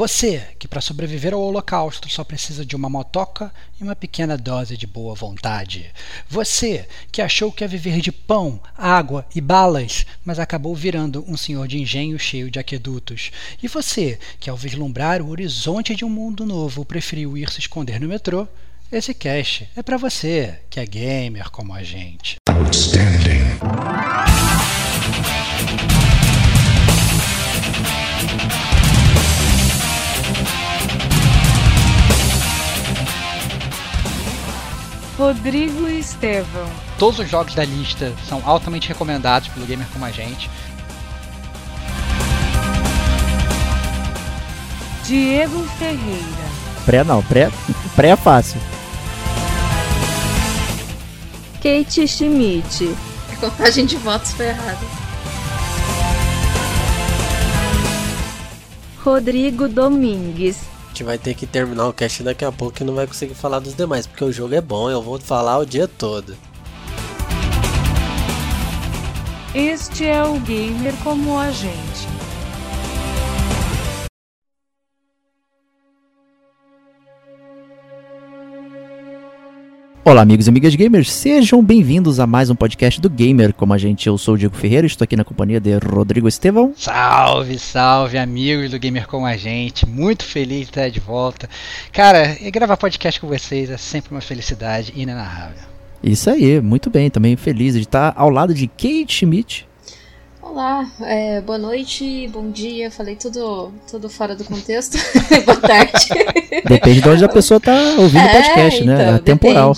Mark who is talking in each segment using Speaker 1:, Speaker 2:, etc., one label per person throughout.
Speaker 1: Você, que para sobreviver ao Holocausto só precisa de uma motoca e uma pequena dose de boa vontade. Você, que achou que ia viver de pão, água e balas, mas acabou virando um senhor de engenho cheio de aquedutos. E você, que ao vislumbrar o horizonte de um mundo novo preferiu ir se esconder no metrô. Esse cast é para você, que é gamer como a gente. Outstanding.
Speaker 2: Rodrigo Estevão.
Speaker 1: Todos os jogos da lista são altamente recomendados pelo gamer como a gente.
Speaker 2: Diego Ferreira.
Speaker 3: Pré não, pré, pré é fácil.
Speaker 2: Kate Schmidt.
Speaker 4: A contagem de votos foi errada.
Speaker 2: Rodrigo Domingues
Speaker 5: gente vai ter que terminar o cast daqui a pouco e não vai conseguir falar dos demais, porque o jogo é bom, eu vou falar o dia todo.
Speaker 2: Este é o gamer como a gente.
Speaker 3: Olá, amigos e amigas gamers, sejam bem-vindos a mais um podcast do Gamer. Como a gente, eu sou o Diego Ferreira, estou aqui na companhia de Rodrigo Estevão.
Speaker 1: Salve, salve, amigos do Gamer como a gente. Muito feliz de estar de volta. Cara, gravar podcast com vocês é sempre uma felicidade inenarrável.
Speaker 3: Isso aí, muito bem, também feliz de estar ao lado de Kate Schmidt.
Speaker 4: Olá, é, boa noite, bom dia, falei tudo, tudo fora do contexto. boa tarde.
Speaker 3: Depende de onde a pessoa está ouvindo o é, podcast, né? então, né? É temporal.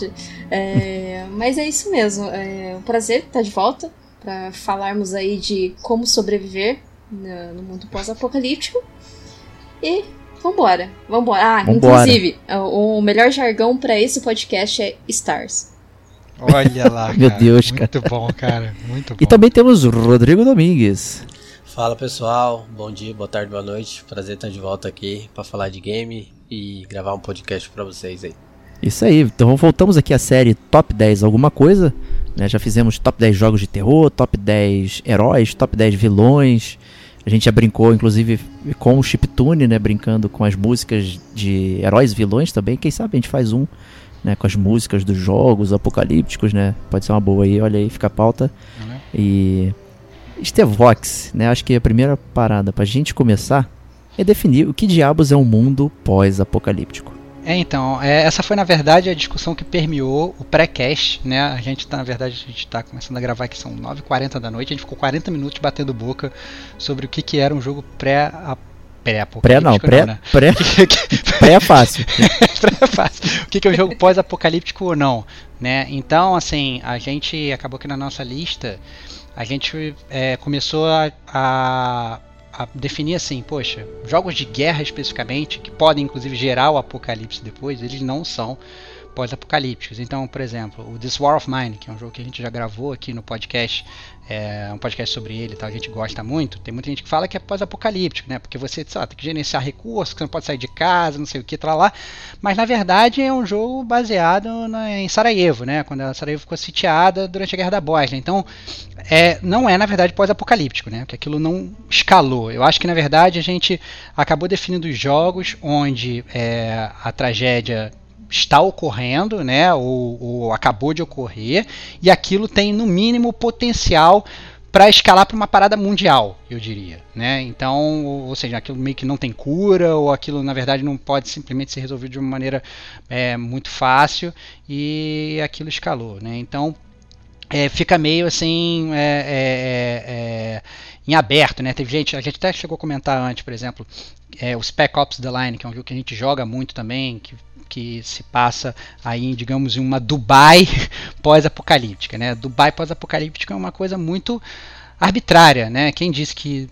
Speaker 4: É, mas é isso mesmo. É um prazer estar de volta para falarmos aí de como sobreviver no mundo pós-apocalíptico. E vambora, vambora. Ah, vambora. inclusive, o melhor jargão para esse podcast é Stars.
Speaker 1: Olha lá,
Speaker 3: Meu Deus,
Speaker 1: muito
Speaker 3: cara.
Speaker 1: Muito bom, cara. Muito bom.
Speaker 3: E também temos Rodrigo Domingues.
Speaker 5: Fala pessoal, bom dia, boa tarde, boa noite. Prazer estar de volta aqui para falar de game e gravar um podcast para vocês aí.
Speaker 3: Isso aí, então voltamos aqui à série Top 10 alguma coisa. Né? Já fizemos top 10 jogos de terror, top 10 heróis, top 10 vilões. A gente já brincou, inclusive, com o chiptune, né? Brincando com as músicas de heróis e vilões também. Quem sabe a gente faz um né, com as músicas dos jogos apocalípticos, né? Pode ser uma boa aí, olha aí, fica a pauta. Uhum. E Stevox, né? Acho que a primeira parada pra gente começar é definir o que diabos é um mundo pós-apocalíptico.
Speaker 1: É, então, é, essa foi na verdade a discussão que permeou o pré-cast, né? A gente tá, na verdade, a gente tá começando a gravar aqui, são 9h40 da noite, a gente ficou 40 minutos batendo boca sobre o que, que era um jogo pré-apocalíptico
Speaker 3: pré-apocalíptico. Pré não, pré, não, né? pré, pré é fácil.
Speaker 1: pré é fácil. O que, que é um jogo pós-apocalíptico ou não, né? Então, assim, a gente acabou que na nossa lista a gente é, começou a, a, a, definir assim, poxa, jogos de guerra especificamente que podem inclusive gerar o apocalipse depois, eles não são pós-apocalípticos. Então, por exemplo, o This War of Mine, que é um jogo que a gente já gravou aqui no podcast, é um podcast sobre ele, tá? a gente gosta muito. Tem muita gente que fala que é pós-apocalíptico, né? Porque você lá, tem que gerenciar recursos, você não pode sair de casa, não sei o que, tá lá. Mas na verdade é um jogo baseado na, em Sarajevo, né? Quando a Sarajevo ficou sitiada durante a Guerra da Bósnia. Então, é, não é na verdade pós-apocalíptico, né? Porque aquilo não escalou. Eu acho que na verdade a gente acabou definindo os jogos onde é, a tragédia está ocorrendo, né, ou, ou acabou de ocorrer, e aquilo tem no mínimo potencial para escalar para uma parada mundial, eu diria, né? Então, ou seja, aquilo meio que não tem cura, ou aquilo na verdade não pode simplesmente ser resolvido de uma maneira é, muito fácil e aquilo escalou, né? Então, é, fica meio assim é, é, é, é em aberto, né? Teve gente, a gente até chegou a comentar antes, por exemplo, é, o Spec Ops The Line, que é um jogo que a gente joga muito também, que que se passa aí, digamos, em uma Dubai pós-apocalíptica, né? Dubai pós-apocalíptica é uma coisa muito arbitrária, né? Quem disse que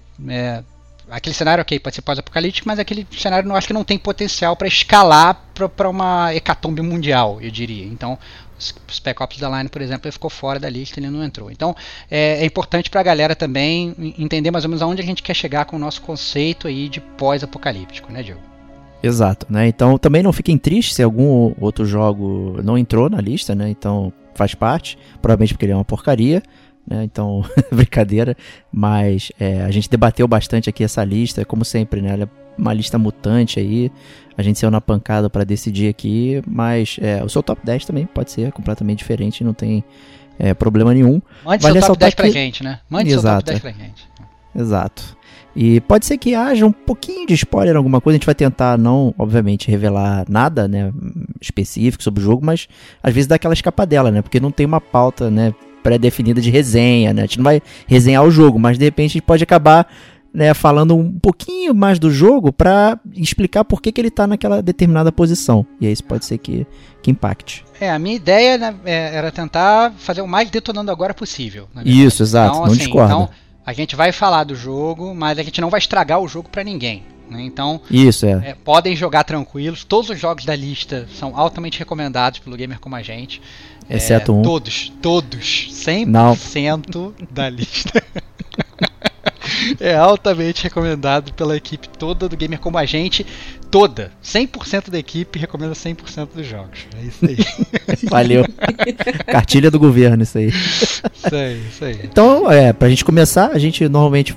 Speaker 1: aquele cenário, ok, pode ser pós-apocalíptico, mas aquele cenário não acho que não tem potencial para escalar para uma hecatombe mundial, eu diria. Então, Spec Ops The Line, por exemplo, ele ficou fora da lista, ele não entrou. Então, é, é importante para a galera também entender mais ou menos aonde a gente quer chegar com o nosso conceito aí de pós-apocalíptico, né, Diego?
Speaker 3: Exato, né? Então também não fiquem tristes se algum outro jogo não entrou na lista, né? Então faz parte, provavelmente porque ele é uma porcaria, né? Então, brincadeira, mas é, a gente debateu bastante aqui essa lista, como sempre, né? Ela é uma lista mutante aí. A gente saiu na pancada para decidir aqui, mas é, o seu top 10 também pode ser completamente diferente, não tem é, problema nenhum.
Speaker 1: Mande
Speaker 3: Vale
Speaker 1: seu top
Speaker 3: ressaltar
Speaker 1: 10 pra
Speaker 3: que-
Speaker 1: gente, né? Mande seu
Speaker 3: Exato,
Speaker 1: top 10
Speaker 3: é.
Speaker 1: pra gente.
Speaker 3: Exato. E pode ser que haja um pouquinho de spoiler, alguma coisa. A gente vai tentar não, obviamente, revelar nada, né, específico sobre o jogo, mas às vezes dá aquela escapadela, né? Porque não tem uma pauta, né, pré-definida de resenha, né? A gente não vai resenhar o jogo, mas de repente a gente pode acabar, né, falando um pouquinho mais do jogo pra explicar por que, que ele tá naquela determinada posição. E aí isso pode ser que, que impacte.
Speaker 1: É, a minha ideia né, é, era tentar fazer o mais detonando agora possível.
Speaker 3: Isso, exato,
Speaker 1: Então,
Speaker 3: não
Speaker 1: assim,
Speaker 3: discorda.
Speaker 1: Então, a gente vai falar do jogo, mas a gente não vai estragar o jogo pra ninguém. né? Então,
Speaker 3: Isso, é.
Speaker 1: é, podem jogar tranquilos. Todos os jogos da lista são altamente recomendados pelo gamer como a gente.
Speaker 3: Exceto
Speaker 1: É,
Speaker 3: um.
Speaker 1: Todos, todos. 100%
Speaker 3: Não.
Speaker 1: da lista. é altamente recomendado pela equipe toda do gamer como a gente. Toda. 100% da equipe recomenda 100% dos jogos. É isso aí.
Speaker 3: Valeu. Cartilha do governo, isso aí.
Speaker 1: isso aí, isso aí.
Speaker 3: Então, é, pra gente começar, a gente normalmente,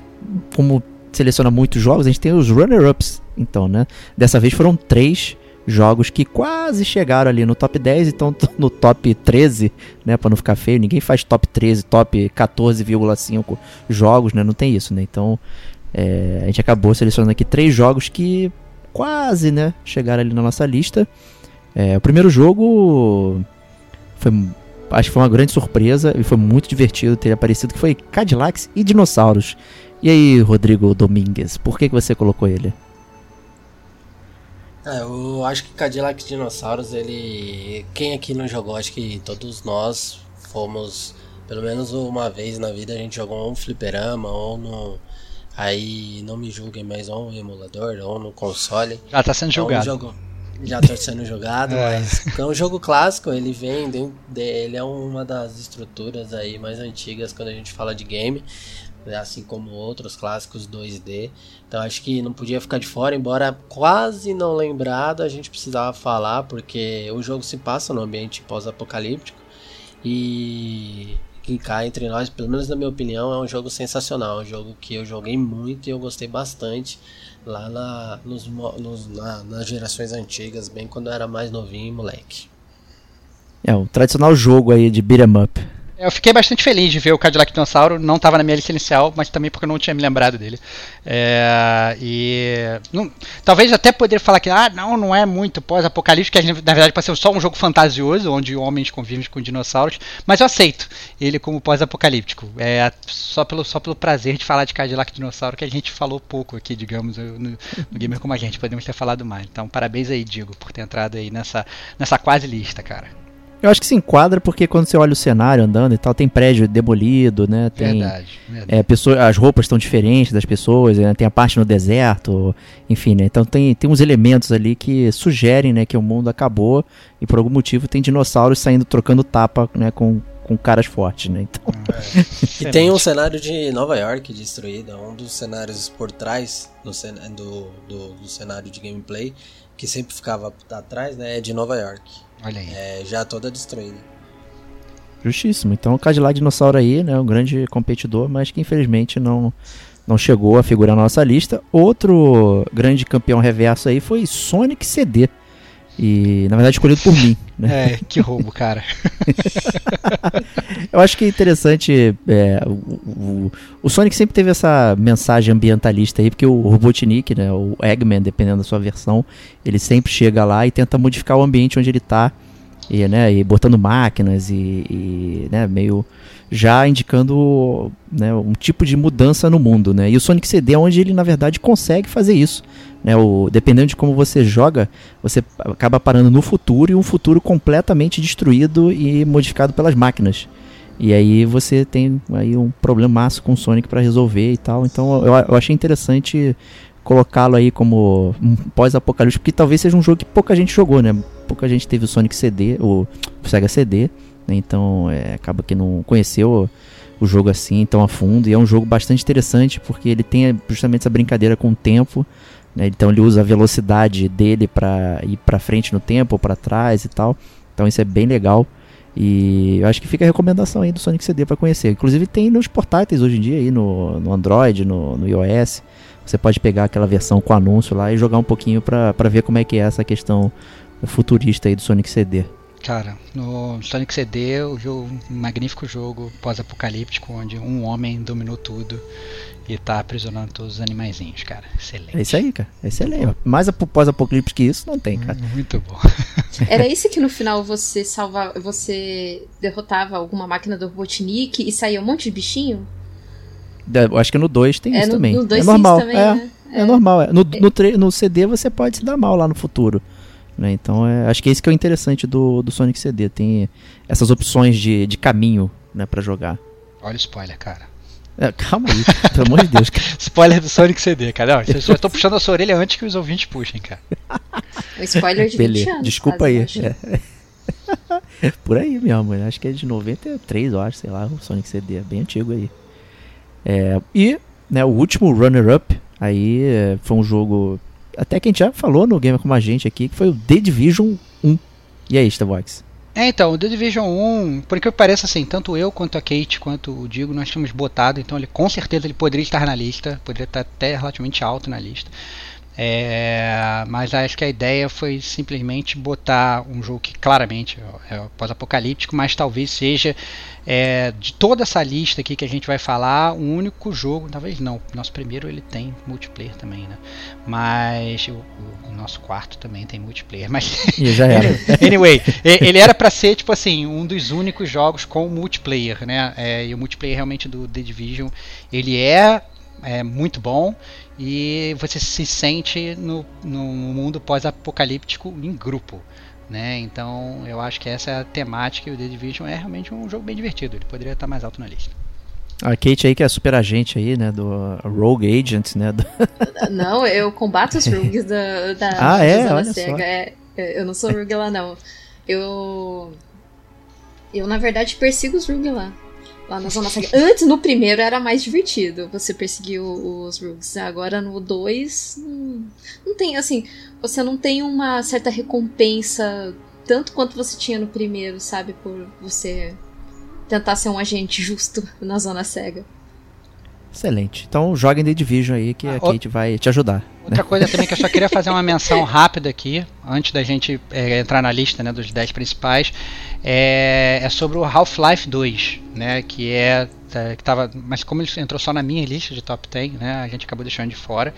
Speaker 3: como seleciona muitos jogos, a gente tem os runner-ups, então, né? Dessa vez foram três jogos que quase chegaram ali no top 10, então tão no top 13, né? Pra não ficar feio, ninguém faz top 13, top 14,5 jogos, né? Não tem isso, né? Então, é, a gente acabou selecionando aqui três jogos que quase, né? Chegaram ali na nossa lista. É, o primeiro jogo foi acho que foi uma grande surpresa e foi muito divertido ter aparecido, que foi Cadillacs e Dinossauros. E aí, Rodrigo Domingues, por que, que você colocou ele?
Speaker 5: É, eu acho que Cadillac Dinossauros, ele. Quem aqui não jogou, acho que todos nós fomos. Pelo menos uma vez na vida a gente jogou ou um fliperama ou no. Aí não me julguem, mas ou no emulador ou no console.
Speaker 1: Já tá sendo
Speaker 5: um
Speaker 1: julgado.
Speaker 5: jogo- já tá sendo jogado,
Speaker 1: É.
Speaker 5: mas é um jogo clássico, ele vem ele é uma das estruturas aí mais antigas quando a gente fala de game, assim como outros clássicos 2D. Então acho que não podia ficar de fora, embora quase não lembrado, a gente precisava falar porque o jogo se passa no ambiente pós-apocalíptico e que cá entre nós, pelo menos na minha opinião, é um jogo sensacional, um jogo que eu joguei muito e eu gostei bastante lá na, nos, nos- na- nas gerações antigas, bem quando eu era mais novinho e moleque.
Speaker 3: É o tradicional jogo aí de beat 'em up.
Speaker 1: Eu fiquei bastante feliz de ver o Cadillac Dinossauro. Não estava na minha lista inicial, mas também porque eu não tinha me lembrado dele. É, e não- talvez até poderia falar que ah, não, não é muito pós-apocalíptico, que na verdade ser só um jogo fantasioso, onde homens convivem com dinossauros. Mas eu aceito ele como pós-apocalíptico. É só pelo, só pelo prazer de falar de Cadillac Dinossauro que a gente falou pouco aqui, digamos, no, no Gamer como a gente. Podemos ter falado mais. Então, parabéns aí, Diego, por ter entrado aí nessa, nessa quase lista, cara.
Speaker 3: Eu acho que se enquadra porque quando você olha o cenário andando e tal, tem prédio demolido, né? Tem,
Speaker 1: Verdade. verdade.
Speaker 3: É, pessoa, as roupas estão diferentes das pessoas, né? tem a parte no deserto, enfim, né? Então tem, tem uns elementos ali que sugerem, né, que o mundo acabou e por algum motivo tem dinossauros saindo trocando tapa, né, com, com caras fortes, né? Então,
Speaker 5: E tem um cenário de Nova York destruído, um dos cenários por trás do, cen- do, do, do cenário de gameplay, que sempre ficava atrás, né, é de Nova York.
Speaker 1: Olha aí.
Speaker 5: É já toda destruída.
Speaker 3: justíssimo. Então o Cadillac Dinossauro aí, né, um grande competidor, mas que infelizmente não não chegou a figurar na nossa lista. Outro grande campeão reverso aí foi Sonic CD. E, na verdade, escolhido por mim. Né?
Speaker 1: É, que roubo, cara.
Speaker 3: Eu acho que é interessante. é, o, o- o Sonic sempre teve essa mensagem ambientalista aí, porque o Robotnik, né, o Eggman, dependendo da sua versão, ele sempre chega lá e tenta modificar o ambiente onde ele tá. E, né, e botando máquinas e, e, né, meio já indicando né, um tipo de mudança no mundo, né? E o Sonic CD é onde ele na verdade consegue fazer isso, né? O, dependendo de como você joga, você acaba parando no futuro e um futuro completamente destruído e modificado pelas máquinas. E aí você tem aí um problemaço com o Sonic para resolver e tal. Então eu, eu achei interessante colocá-lo aí como um pós-apocalipse, porque talvez seja um jogo que pouca gente jogou, né? Pouca gente teve o Sonic CD, o Sega CD? Então é, acaba que não conheceu o jogo assim tão a fundo. E é um jogo bastante interessante porque ele tem justamente essa brincadeira com o tempo. Né? Então ele usa a velocidade dele para ir para frente no tempo ou para trás e tal. Então isso é bem legal. E eu acho que fica a recomendação aí do Sonic CD para conhecer. Inclusive tem nos portáteis hoje em dia aí no, no Android, no, no iOS. Você pode pegar aquela versão com anúncio lá e jogar um pouquinho pra ver como é que é essa questão futurista aí do Sonic CD.
Speaker 1: Cara, no Sonic CD, o jogo, um magnífico jogo pós-apocalíptico onde um homem dominou tudo e tá aprisionando todos os animaizinhos, cara. Excelente.
Speaker 3: É isso aí, cara. É excelente. Mais ap- pós-apocalipse que isso, não tem, cara.
Speaker 1: Muito bom.
Speaker 4: Era esse que no final você salva, você derrotava alguma máquina do Robotnik e saía um monte de bichinho?
Speaker 3: Eu acho que no 2 tem
Speaker 4: é,
Speaker 3: isso
Speaker 4: no,
Speaker 3: também.
Speaker 4: no dois
Speaker 3: é
Speaker 4: tem
Speaker 3: normal.
Speaker 4: isso também,
Speaker 3: é,
Speaker 4: né?
Speaker 3: é normal. é. No, no, tre- no CD você pode se dar mal lá no futuro. Né? Então, é, acho que é isso que é o interessante do, do Sonic CD. Tem essas opções de, de caminho né, para jogar.
Speaker 1: Olha o spoiler, cara.
Speaker 3: É, calma aí, pelo amor de Deus. cara.
Speaker 1: Spoiler do Sonic CD, cara. Não, eu já tô puxando a sua orelha antes que os ouvintes puxem, cara.
Speaker 4: Um spoiler de 20
Speaker 3: Beleza,
Speaker 4: anos.
Speaker 3: desculpa aí.
Speaker 4: acho.
Speaker 3: É. Por aí mesmo, né? acho que é de 93, eu acho, sei lá, o Sonic CD, é bem antigo aí. É, e né, o último runner-up aí é, foi um jogo, até que a gente já falou no Gamer Como a Gente aqui, que foi o The Division 1. E aí, Starbox?
Speaker 1: É, então, o The Division 1, por que pareça assim, tanto eu quanto a Kate quanto o Digo, nós tínhamos botado, então ele com certeza ele poderia estar na lista, poderia estar até relativamente alto na lista. É, mas acho que a ideia foi simplesmente botar um jogo que claramente é pós-apocalíptico, mas talvez seja é, de toda essa lista aqui que a gente vai falar, um único jogo, talvez não. Nosso primeiro ele tem multiplayer também, né? Mas o, o- nosso quarto também tem multiplayer. Mas
Speaker 3: E já era.
Speaker 1: anyway, ele era pra ser tipo assim um dos únicos jogos com multiplayer, né? É, e o multiplayer realmente do The Division ele é, é muito bom e você se sente no, no mundo pós-apocalíptico em grupo. Né? Então eu acho que essa é a temática e o The Division é realmente um jogo bem divertido. Ele poderia estar mais alto na lista.
Speaker 3: A Kate aí, que é super agente aí, né, do Rogue Agent, né, do-
Speaker 4: Não, eu combato os rugs da, da,
Speaker 3: Ah,
Speaker 4: da
Speaker 3: é? Olha só.
Speaker 4: É, eu não sou rug lá, não. Eu. Eu, na verdade, persigo os rug lá. Lá na Zona Cega. Antes, no primeiro, era mais divertido você perseguir os rugs. Agora, no 2, não, não tem, assim, você não tem uma certa recompensa tanto quanto você tinha no primeiro, sabe? Por você tentar ser um agente justo na Zona Cega.
Speaker 3: Excelente. Então joga em The Division aí que a
Speaker 1: Ah, o-
Speaker 3: Kate vai te ajudar.
Speaker 1: Outra coisa também que eu só queria fazer uma menção rápida aqui, antes da gente é, entrar na lista né, dos 10 principais, é, é sobre o Half-Life 2, né, que é tá, que tava, mas como ele entrou só na minha lista de top 10, né, a gente acabou deixando de fora.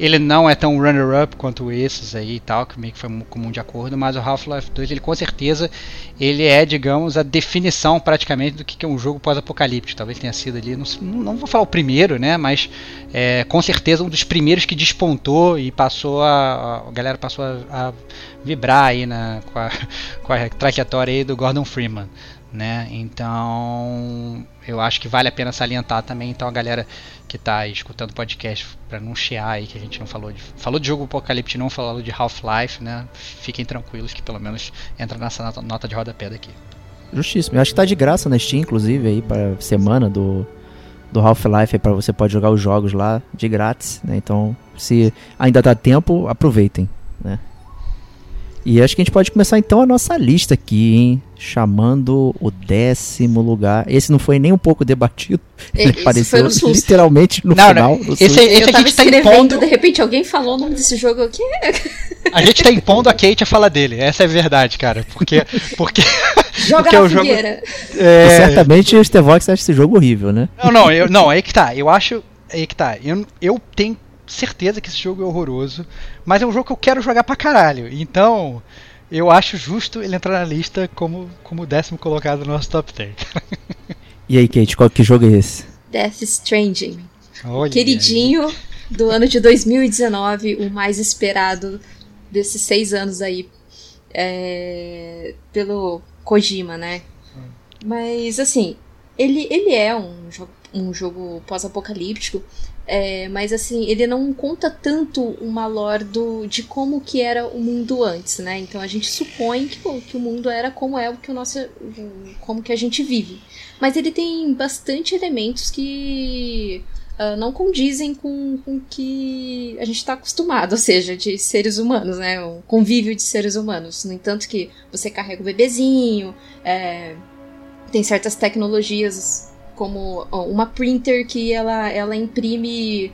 Speaker 1: Ele não é tão runner-up quanto esses aí e tal, que meio que foi um comum de acordo, mas o Half-Life 2, ele com certeza, ele é, digamos, a definição praticamente do que é um jogo pós-apocalíptico. Talvez tenha sido ali, não, não vou falar o primeiro, né, mas é, com certeza um dos primeiros que despontou e passou a, a galera passou a, a vibrar aí na, com, a, com a trajetória aí do Gordon Freeman, né? Então eu acho que vale a pena salientar também então a galera que está escutando o podcast para não chiar aí que a gente não falou de falou de jogo apocalipse não falou de Half-Life, né? Fiquem tranquilos que pelo menos entra nessa nota, nota de rodapé daqui.
Speaker 3: Justíssimo. Eu acho que tá de graça na Steam, inclusive, aí para semana do, do Half-Life, para você pode jogar os jogos lá de grátis, né? Então, se ainda dá tempo, aproveitem, né? E acho que a gente pode começar então a nossa lista aqui, hein? Chamando o décimo lugar. Esse não foi nem um pouco debatido. Ele
Speaker 4: Esse foi
Speaker 3: apareceu
Speaker 4: no susto.
Speaker 3: literalmente no
Speaker 1: Não,
Speaker 3: final.
Speaker 1: não, esse, esse
Speaker 4: eu
Speaker 1: a gente tá
Speaker 4: escrevendo,
Speaker 1: impondo
Speaker 4: de repente alguém falou o nome desse jogo aqui.
Speaker 1: a gente tá impondo a Kate a fala dele. Essa é a verdade, cara, porque porque
Speaker 4: Joga
Speaker 1: Porque
Speaker 4: na
Speaker 1: o jogo-
Speaker 4: fogueira.
Speaker 3: E certamente o Stevox acha esse jogo horrível, né?
Speaker 1: Não, não, eu, não, aí que tá. Eu acho. Aí que tá. Eu, eu tenho certeza que esse jogo é horroroso, mas é um jogo que eu quero jogar pra caralho. Então, eu acho justo ele entrar na lista como, como décimo colocado no nosso top 10.
Speaker 3: E aí, Kate, qual que jogo é esse?
Speaker 4: Death Stranding.
Speaker 1: Olha
Speaker 4: Queridinho do ano de 2019, o mais esperado desses seis anos aí é, pelo Kojima, né? Mas assim, ele, ele é um, jo um jogo pós-apocalíptico, é, mas assim, ele não conta tanto uma lore do, de como que era o mundo antes, né? Então a gente supõe que, o- que o mundo era como é o que o nosso, como que a gente vive. Mas ele tem bastante elementos que ah, não condizem com com o que a gente está acostumado, ou seja, de seres humanos, né? O convívio de seres humanos. No entanto que você carrega o bebezinho, é, tem certas tecnologias como uma printer que ela, ela imprime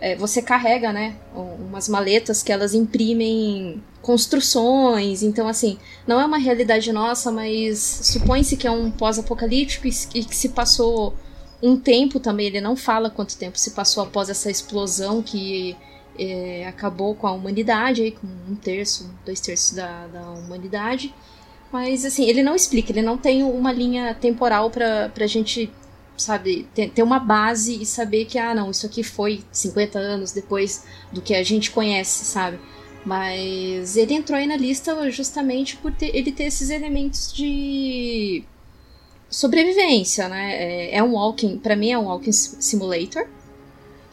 Speaker 4: é, você carrega, né, umas maletas que elas imprimem construções, então assim, não é uma realidade nossa, mas supõe-se que é um pós-apocalíptico e que se passou um tempo também, ele não fala quanto tempo se passou após essa explosão que é, acabou com a humanidade, aí, com um terço, dois terços da, da humanidade. Mas assim, ele não explica, ele não tem uma linha temporal pra, pra gente sabe, ter, ter uma base e saber que, ah, não, isso aqui foi 50 anos depois do que a gente conhece, sabe? Mas ele entrou aí na lista justamente por ter, ele ter esses elementos de sobrevivência, né? É, é um walking, para mim é um walking simulator.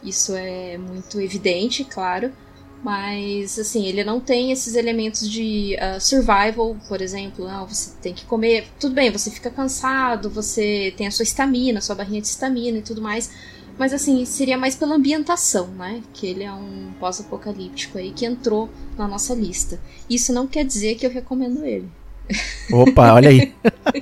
Speaker 4: Isso é muito evidente, claro. Mas, assim, ele não tem esses elementos de uh, survival, por exemplo. Não, você tem que comer. Tudo bem, você fica cansado, você tem a sua estamina, sua barrinha de estamina e tudo mais. Mas, assim, seria mais pela ambientação, né? Que ele é um pós-apocalíptico aí que entrou na nossa lista. Isso não quer dizer que eu recomendo ele.
Speaker 3: Opa, olha aí.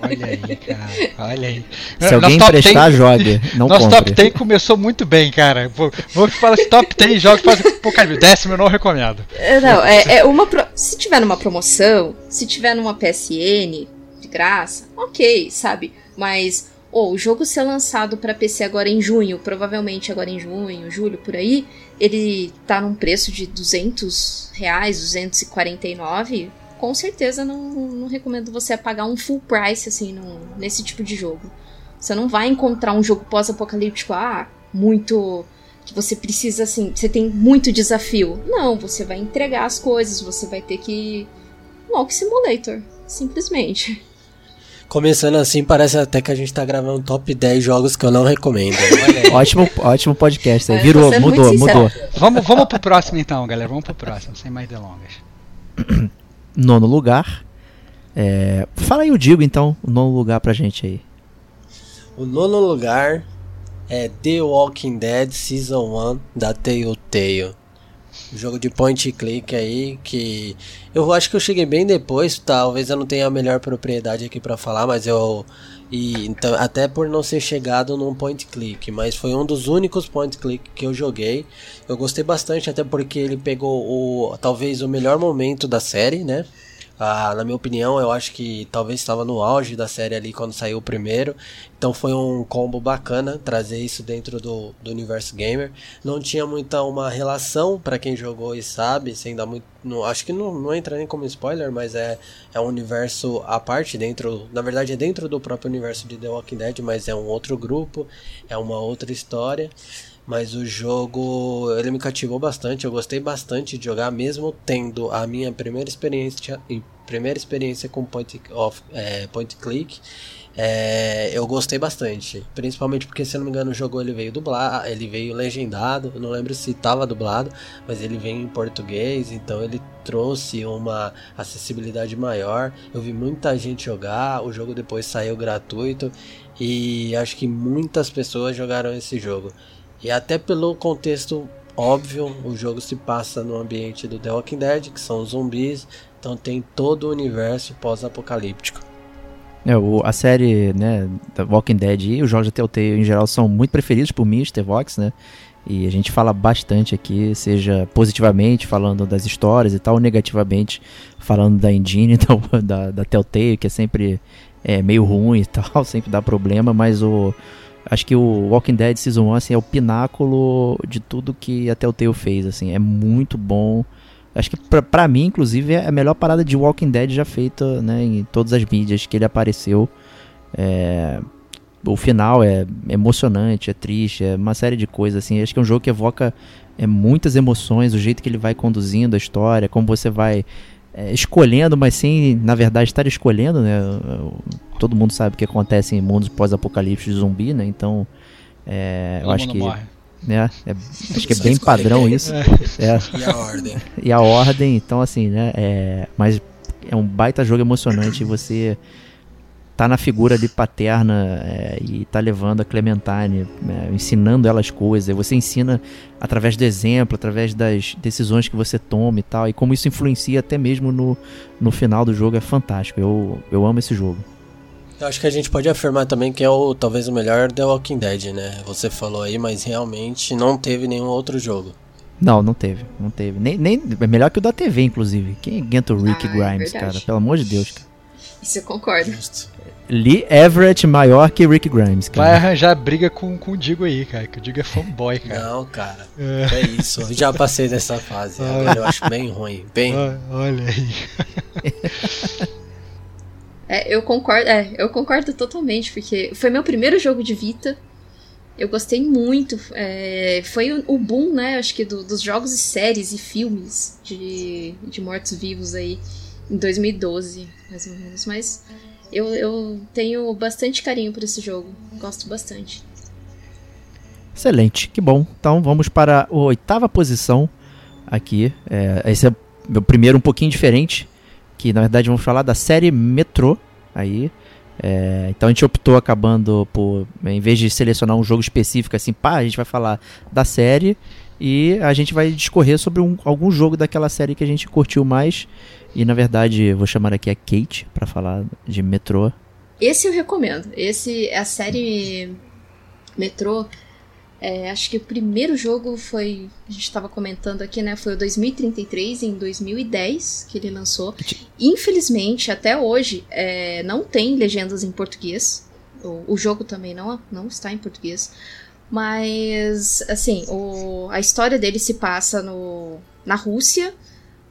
Speaker 1: olha aí, cara. Olha aí.
Speaker 3: Se alguém emprestar, 10, jogue. Não
Speaker 1: Nosso compre. top 10 começou muito bem, cara. Vou, vou falar esse top 10 jogos faz porcaria. Décimo eu não recomendo.
Speaker 4: É, não, é, é uma. Pro... Se tiver numa promoção, se tiver numa PSN de graça, ok, sabe? Mas ou oh, o jogo ser lançado para PC agora em junho, provavelmente agora em junho, julho, por aí, ele tá num preço de 200 reais, 249 com certeza não, não recomendo você pagar um full price assim no, nesse tipo de jogo. Você não vai encontrar um jogo pós-apocalíptico, ah, muito. que você precisa assim, você tem muito desafio. Não, você vai entregar as coisas, você vai ter que. Walk Simulator, simplesmente.
Speaker 5: Começando assim, parece até que a gente tá gravando top 10 jogos que eu não recomendo.
Speaker 3: ótimo, ótimo podcast. Aí. Virou, mudou, mudou.
Speaker 1: Vamos, vamos pro próximo então, galera. Vamos pro próximo, sem mais delongas.
Speaker 3: nono lugar. É, fala aí o Digo então, o nono lugar pra gente aí.
Speaker 5: O nono lugar é The Walking Dead Season 1 da Telltale. Jogo de point and click aí que eu acho que eu cheguei bem depois, talvez eu não tenha a melhor propriedade aqui para falar, mas eu e então até por não ser chegado num point click, mas foi um dos únicos point click que eu joguei. Eu gostei bastante até porque ele pegou o talvez o melhor momento da série, né? Ah, na minha opinião, eu acho que talvez estava no auge da série ali quando saiu o primeiro. Então foi um combo bacana trazer isso dentro do, do universo gamer. Não tinha muita uma relação para quem jogou e sabe, sem dar muito. Não, acho que não, não entra nem como spoiler, mas é, é um universo à parte dentro. Na verdade é dentro do próprio universo de The Walking Dead, mas é um outro grupo, é uma outra história. Mas o jogo, ele me cativou bastante, eu gostei bastante de jogar, mesmo tendo a minha primeira experiência, primeira experiência com point, of, é, point click. É, eu gostei bastante, principalmente porque se não me engano o jogo ele veio dublar, ele veio legendado, não lembro se estava dublado, mas ele veio em português, então ele trouxe uma acessibilidade maior. Eu vi muita gente jogar, o jogo depois saiu gratuito e acho que muitas pessoas jogaram esse jogo. E até pelo contexto óbvio, o jogo se passa no ambiente do The Walking Dead, que são zumbis, então tem todo o universo pós-apocalíptico.
Speaker 3: É, o, a série, né, The Walking Dead e os jogos da Telltale em geral são muito preferidos por mim, Vox, né? E a gente fala bastante aqui, seja positivamente falando das histórias e tal, ou negativamente falando da engine da, da, da Telltale, que é sempre é, meio ruim e tal, sempre dá problema, mas o, Acho que o Walking Dead Season 1 assim, é o pináculo de tudo que a Telltale fez, assim, é muito bom. Acho que pra, pra mim, inclusive, é a melhor parada de Walking Dead já feita né, em todas as mídias que ele apareceu. É, o final é emocionante, é triste, é uma série de coisas, assim. Acho que é um jogo que evoca é, muitas emoções, o jeito que ele vai conduzindo a história, como você vai é, escolhendo, mas sem, na verdade, estar escolhendo, né? Todo mundo sabe o que acontece em mundos pós-apocalipse de zumbi, né? Então, é, eu acho que. Morre. Né, é, acho que é bem padrão isso. É.
Speaker 5: E a ordem.
Speaker 3: e a ordem, então assim, né? É, mas é um baita jogo emocionante você tá na figura ali paterna é, e tá levando a Clementine, é, ensinando ela as coisas. Você ensina através do exemplo, através das decisões que você toma e tal. E como isso influencia até mesmo no, no final do jogo é fantástico. Eu, eu amo esse jogo.
Speaker 5: Eu acho que a gente pode afirmar também que é o talvez o melhor The Walking Dead, né? Você falou aí, mas realmente não teve nenhum outro jogo.
Speaker 3: Não, não teve, não teve. Nem, nem, é melhor que o da TV, inclusive. Quem aguenta o Rick
Speaker 4: Ah, é
Speaker 3: Grimes,
Speaker 4: verdade.
Speaker 3: cara? Pelo amor de Deus, cara.
Speaker 4: Isso eu concordo.
Speaker 5: Justo.
Speaker 3: Lee Everett maior que Rick Grimes,
Speaker 1: Vai
Speaker 3: cara.
Speaker 1: arranjar briga com, com o Digo aí, cara. Que o Digo é fanboy, cara.
Speaker 5: Não, cara.
Speaker 1: É.
Speaker 5: É isso. Eu já passei dessa fase. Agora eu acho bem ruim. Bem.
Speaker 1: Ah, Olha aí.
Speaker 4: É, eu concordo, é, eu concordo totalmente, porque foi meu primeiro jogo de Vita. Eu gostei muito. é, foi o, o boom, né? Acho que do- dos jogos e séries e filmes de, de mortos-vivos aí em 2012, mais ou menos. Mas eu, eu tenho bastante carinho por esse jogo. Gosto bastante.
Speaker 3: Excelente, que bom. Então vamos para a oitava posição aqui. É, esse é meu primeiro um pouquinho diferente, que na verdade vamos falar da série Metro. Aí, É, então a gente optou acabando por, em vez de selecionar um jogo específico assim, pá, a gente vai falar da série e a gente vai discorrer sobre um- algum jogo daquela série que a gente curtiu mais. E na verdade vou chamar aqui a Kate para falar de Metro.
Speaker 4: Esse eu recomendo. Esse, a série Metrô, é, acho que o primeiro jogo foi, a gente estava comentando aqui, né? Foi o 2033, em 2010 que ele lançou. Infelizmente, até hoje, é, não tem legendas em português. O, o jogo também não, não está em português. Mas, assim, o, a história dele se passa no, na Rússia.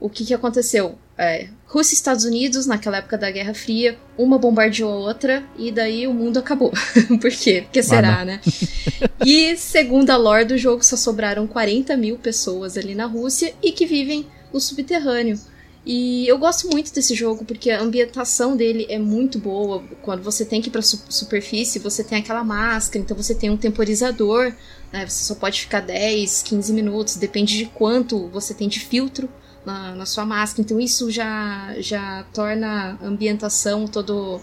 Speaker 4: O que, que aconteceu? É, Rússia e Estados Unidos, naquela época da Guerra Fria, uma bombardeou a outra e daí o mundo acabou. Por quê? Porque será, né? e segundo a lore do jogo, só sobraram 40 mil pessoas ali na Rússia e que vivem no subterrâneo. E eu gosto muito desse jogo porque a ambientação dele é muito boa. Quando você tem que ir pra su- superfície, você tem aquela máscara, então você tem um temporizador, né? Você só pode ficar 10, 15 minutos, depende de quanto você tem de filtro na, na sua máscara. Então isso já, já torna a ambientação, todo,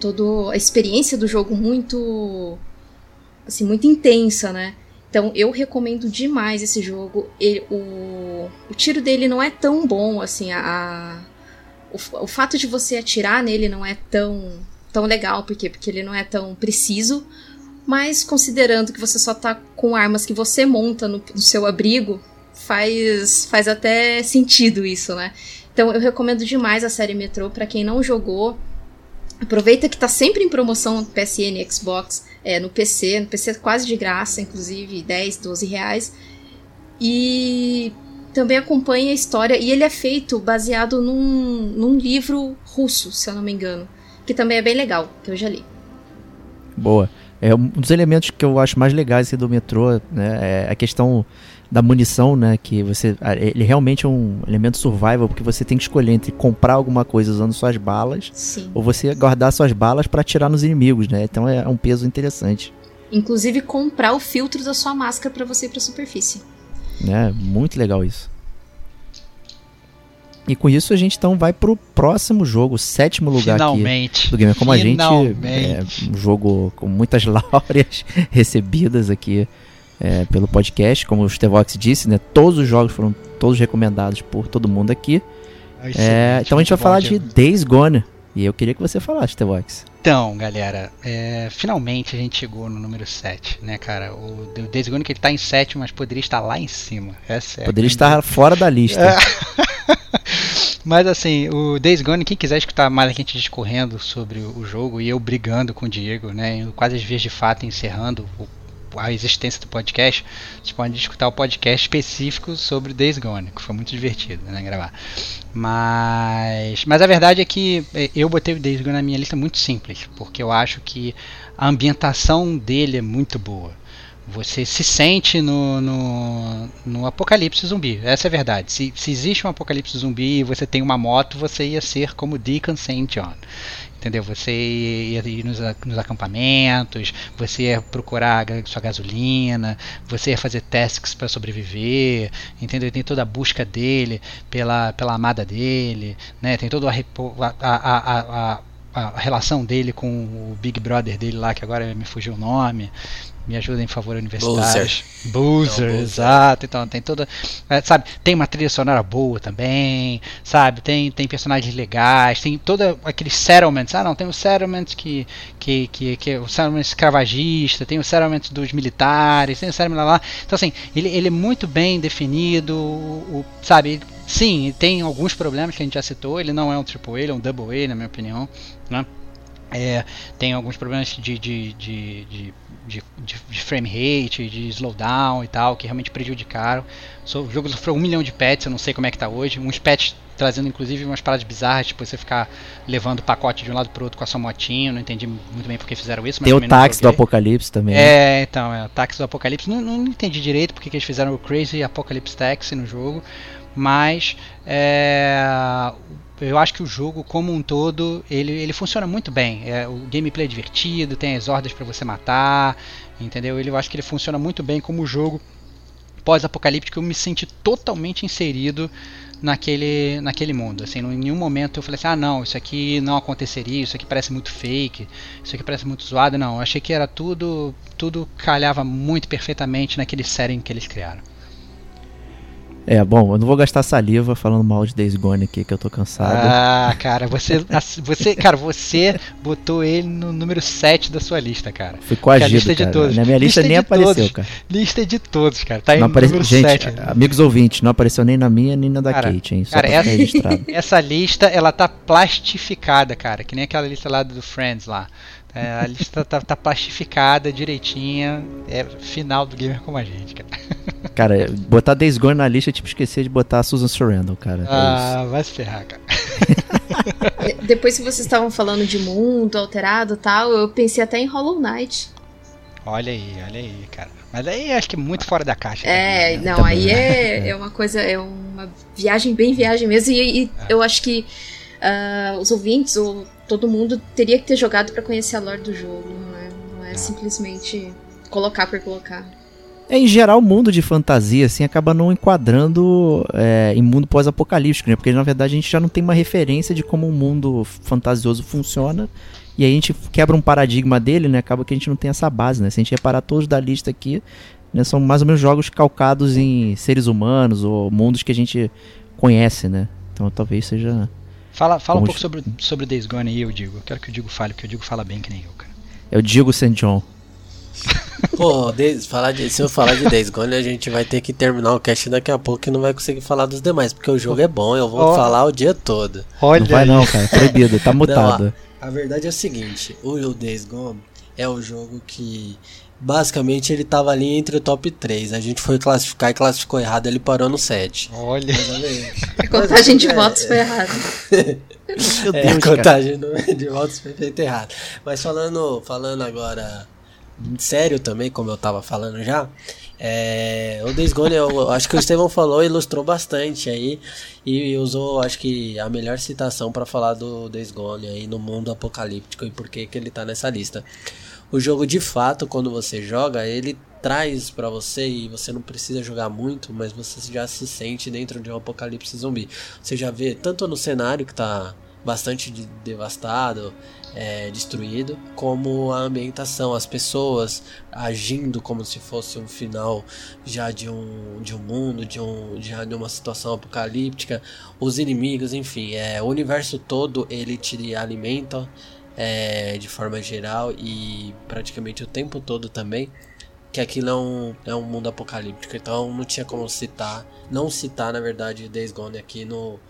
Speaker 4: todo a experiência do jogo muito assim, muito intensa, né? Então eu recomendo demais esse jogo. Ele- o, o tiro dele não é tão bom, assim, a, a- o, o fato de você atirar nele não é tão, tão legal, por quê? Porque ele não é tão preciso. Mas considerando que você só tá com armas que você monta no, no seu abrigo, faz, faz até sentido isso, né? Então eu recomendo demais a série Metro para quem não jogou. Aproveita que tá sempre em promoção no PSN Xbox, é, no PC, no PC quase de graça, inclusive 10, 12 reais. E também acompanha a história, e ele é feito baseado num, num livro russo, se eu não me engano, que também é bem legal, que eu já li.
Speaker 3: Boa. É um dos elementos que eu acho mais legais assim, do metrô, né? É a questão da munição, né? Que você. Ele realmente é um elemento survival, porque você tem que escolher entre comprar alguma coisa usando suas balas
Speaker 4: Sim.
Speaker 3: ou você guardar suas balas para atirar nos inimigos, né? Então é um peso interessante.
Speaker 4: Inclusive comprar o filtro da sua máscara para você ir pra superfície.
Speaker 3: né? Muito legal isso. E com isso a gente então vai pro próximo jogo, o sétimo lugar aqui
Speaker 1: Finalmente.
Speaker 3: do Gamer Como a gente.
Speaker 1: Finalmente.
Speaker 3: É um jogo com muitas láureas recebidas aqui é, pelo podcast. Como o Stevox disse, né? Todos os jogos foram todos recomendados por todo mundo aqui. É, então a gente vai falar de. Days Gone. E eu queria que você falasse, Stevox.
Speaker 1: Então, galera, é, finalmente a gente chegou no número 7, né, cara? O o Days Gone que ele tá em sétimo, mas poderia estar lá em cima. Essa é a
Speaker 3: Poderia estar fora da lista.
Speaker 1: É. Mas assim, o Days Gone, quem quiser escutar mais a gente discorrendo sobre o jogo e eu brigando com o Diego, né, eu quase às vezes de fato encerrando o- a existência do podcast, vocês podem escutar o podcast específico sobre Days Gone, que foi muito divertido, né, gravar. Mas, mas a verdade é que eu botei o Days Gone na minha lista muito simples, porque eu acho que a ambientação dele é muito boa. Você se sente no, no, no apocalipse zumbi. Essa é a verdade. Se, se existe um apocalipse zumbi e você tem uma moto, você ia ser como Deacon St. John. Entendeu? Você ia ir nos, nos acampamentos, você procurar sua gasolina, você fazer tasks para sobreviver, entendeu? Tem toda a busca dele pela, pela amada dele, né? Tem toda a, a, a, a relação dele com o Big Brother dele lá, que agora me fugiu o nome me ajudem, por favor, universitários. Boozer, exato. Então tem toda. é, sabe, tem uma trilha sonora boa também, sabe? Tem, tem personagens legais, tem toda aqueles settlements. Ah, não, tem os settlements que. que, que, que o settlement escravagista, tem o settlement dos militares, tem o settlement lá. lá. Então, assim, ele, ele é muito bem definido, o, sabe? Sim, tem alguns problemas que a gente já citou. Ele não é um AAA, ele é um Double A, na minha opinião. Né? É, tem alguns problemas de, de, de, de, de, de- de frame rate, de slowdown e tal, que realmente prejudicaram. O jogo sofreu um milhão de patches, eu não sei como é que tá hoje. Uns patches trazendo inclusive umas paradas bizarras, tipo você ficar levando o pacote de um lado pro outro com a sua motinho. Não entendi muito bem porque fizeram isso. mas
Speaker 3: Tem o
Speaker 1: não
Speaker 3: táxi do. Apocalipse também.
Speaker 1: É, então, é o Táxi do Apocalipse. Não, não entendi direito porque que eles fizeram o Crazy Apocalypse Taxi no jogo, mas é, eu acho que o jogo como um todo ele, ele funciona muito bem. É, o gameplay é divertido, tem as ordens para você matar, entendeu? Ele, eu acho que ele funciona muito bem como jogo pós-apocalíptico. Eu me senti totalmente inserido naquele, naquele mundo. Assim, em nenhum momento eu falei assim, ah não, isso aqui não aconteceria, isso aqui parece muito fake, isso aqui parece muito zoado. Não, eu achei que era tudo, tudo calhava muito perfeitamente naquele setting que eles criaram.
Speaker 3: É, bom, eu não vou gastar saliva falando mal de Days Gone aqui, que eu tô cansado.
Speaker 1: Ah, cara, você, você, cara, você botou ele no número 7 da sua lista, cara.
Speaker 3: Fui coagido,
Speaker 1: lista de
Speaker 3: cara.
Speaker 1: todos.
Speaker 3: Na minha lista,
Speaker 1: Lista
Speaker 3: nem
Speaker 1: de
Speaker 3: apareceu,
Speaker 1: todos.
Speaker 3: cara.
Speaker 1: Lista de todos, cara. Tá
Speaker 3: Não
Speaker 1: no
Speaker 3: apare...
Speaker 1: número
Speaker 3: Gente,
Speaker 1: 7.
Speaker 3: amigos ouvintes, não apareceu nem na minha, nem na da
Speaker 1: Cara,
Speaker 3: Kate, hein? Só
Speaker 1: cara, essa-. Essa lista, ela tá plastificada, cara. Que nem aquela lista lá do Friends lá. É, a lista tá, tá plastificada direitinha. É final do gamer como a gente, cara.
Speaker 3: Cara, botar Days Gone na lista é tipo esquecer de botar a Susan Sarandon, cara. É.
Speaker 1: Ah, vai se ferrar, cara.
Speaker 4: De- Depois que vocês estavam falando de mundo alterado e tal, eu pensei até em Hollow Knight.
Speaker 1: Olha aí, olha aí, cara. Mas aí acho que é muito fora da caixa.
Speaker 4: É,
Speaker 1: também, né?
Speaker 4: não,
Speaker 3: Também,
Speaker 4: aí
Speaker 3: é.
Speaker 4: é, é uma coisa, é uma viagem bem viagem mesmo. E, e eu acho que ah, os ouvintes, ou todo mundo, teria que ter jogado pra conhecer a lore do jogo. Não é, não é simplesmente colocar por colocar.
Speaker 3: É, em geral, o mundo de fantasia, assim, acaba não enquadrando é, em mundo pós-apocalíptico, né? Porque, na verdade, a gente já não tem uma referência de como um mundo fantasioso funciona. E aí a gente quebra um paradigma dele, né? Acaba que a gente não tem essa base, né? Se a gente reparar todos da lista aqui, né, são mais ou menos jogos calcados em seres humanos ou mundos que a gente conhece, né? Então talvez seja...
Speaker 1: Fala, fala um pouco sobre, sobre Days Gone aí, eu digo. Quero que o Digo fale, porque o Digo fala bem que nem eu, cara.
Speaker 3: Eu digo St. John.
Speaker 5: Pô, Days- falar de- se eu falar de Days Gone, a gente vai ter que terminar o cast daqui a pouco e não vai conseguir falar dos demais, porque o jogo é bom, eu vou
Speaker 1: Ó.
Speaker 5: falar o dia todo.
Speaker 1: Olha
Speaker 3: não vai
Speaker 1: aí.
Speaker 3: não, cara. Proibido. Tá mutado.
Speaker 5: A verdade é o seguinte, o o Days Gone é o jogo que basicamente ele tava ali entre o top 3. A gente foi classificar e classificou errado, ele parou no 7.
Speaker 1: Olha.
Speaker 4: A contagem de
Speaker 5: é-
Speaker 4: votos foi errada.
Speaker 3: Meu
Speaker 5: É, a contagem de votos foi feita errada. Mas falando, falando agora sério também, como eu tava falando já, é, o Days Gone, eu, acho que o Estevão falou e ilustrou bastante aí e usou, acho que a melhor citação para falar do Days Gone aí no mundo apocalíptico e por que que ele tá nessa lista. O jogo de fato, quando você joga, ele traz pra você e você não precisa jogar muito, mas você já se sente dentro de um apocalipse zumbi. Você já vê tanto no cenário que tá bastante de- devastado, é, destruído, como a ambientação, as pessoas agindo como se fosse um final já de um, de um mundo, de, um, já de uma situação apocalíptica, os inimigos, enfim, é, o universo todo ele te alimenta é, de forma geral e praticamente o tempo todo também que aquilo é um, é um mundo apocalíptico, então não tinha como citar, não citar na verdade Days Gone aqui no,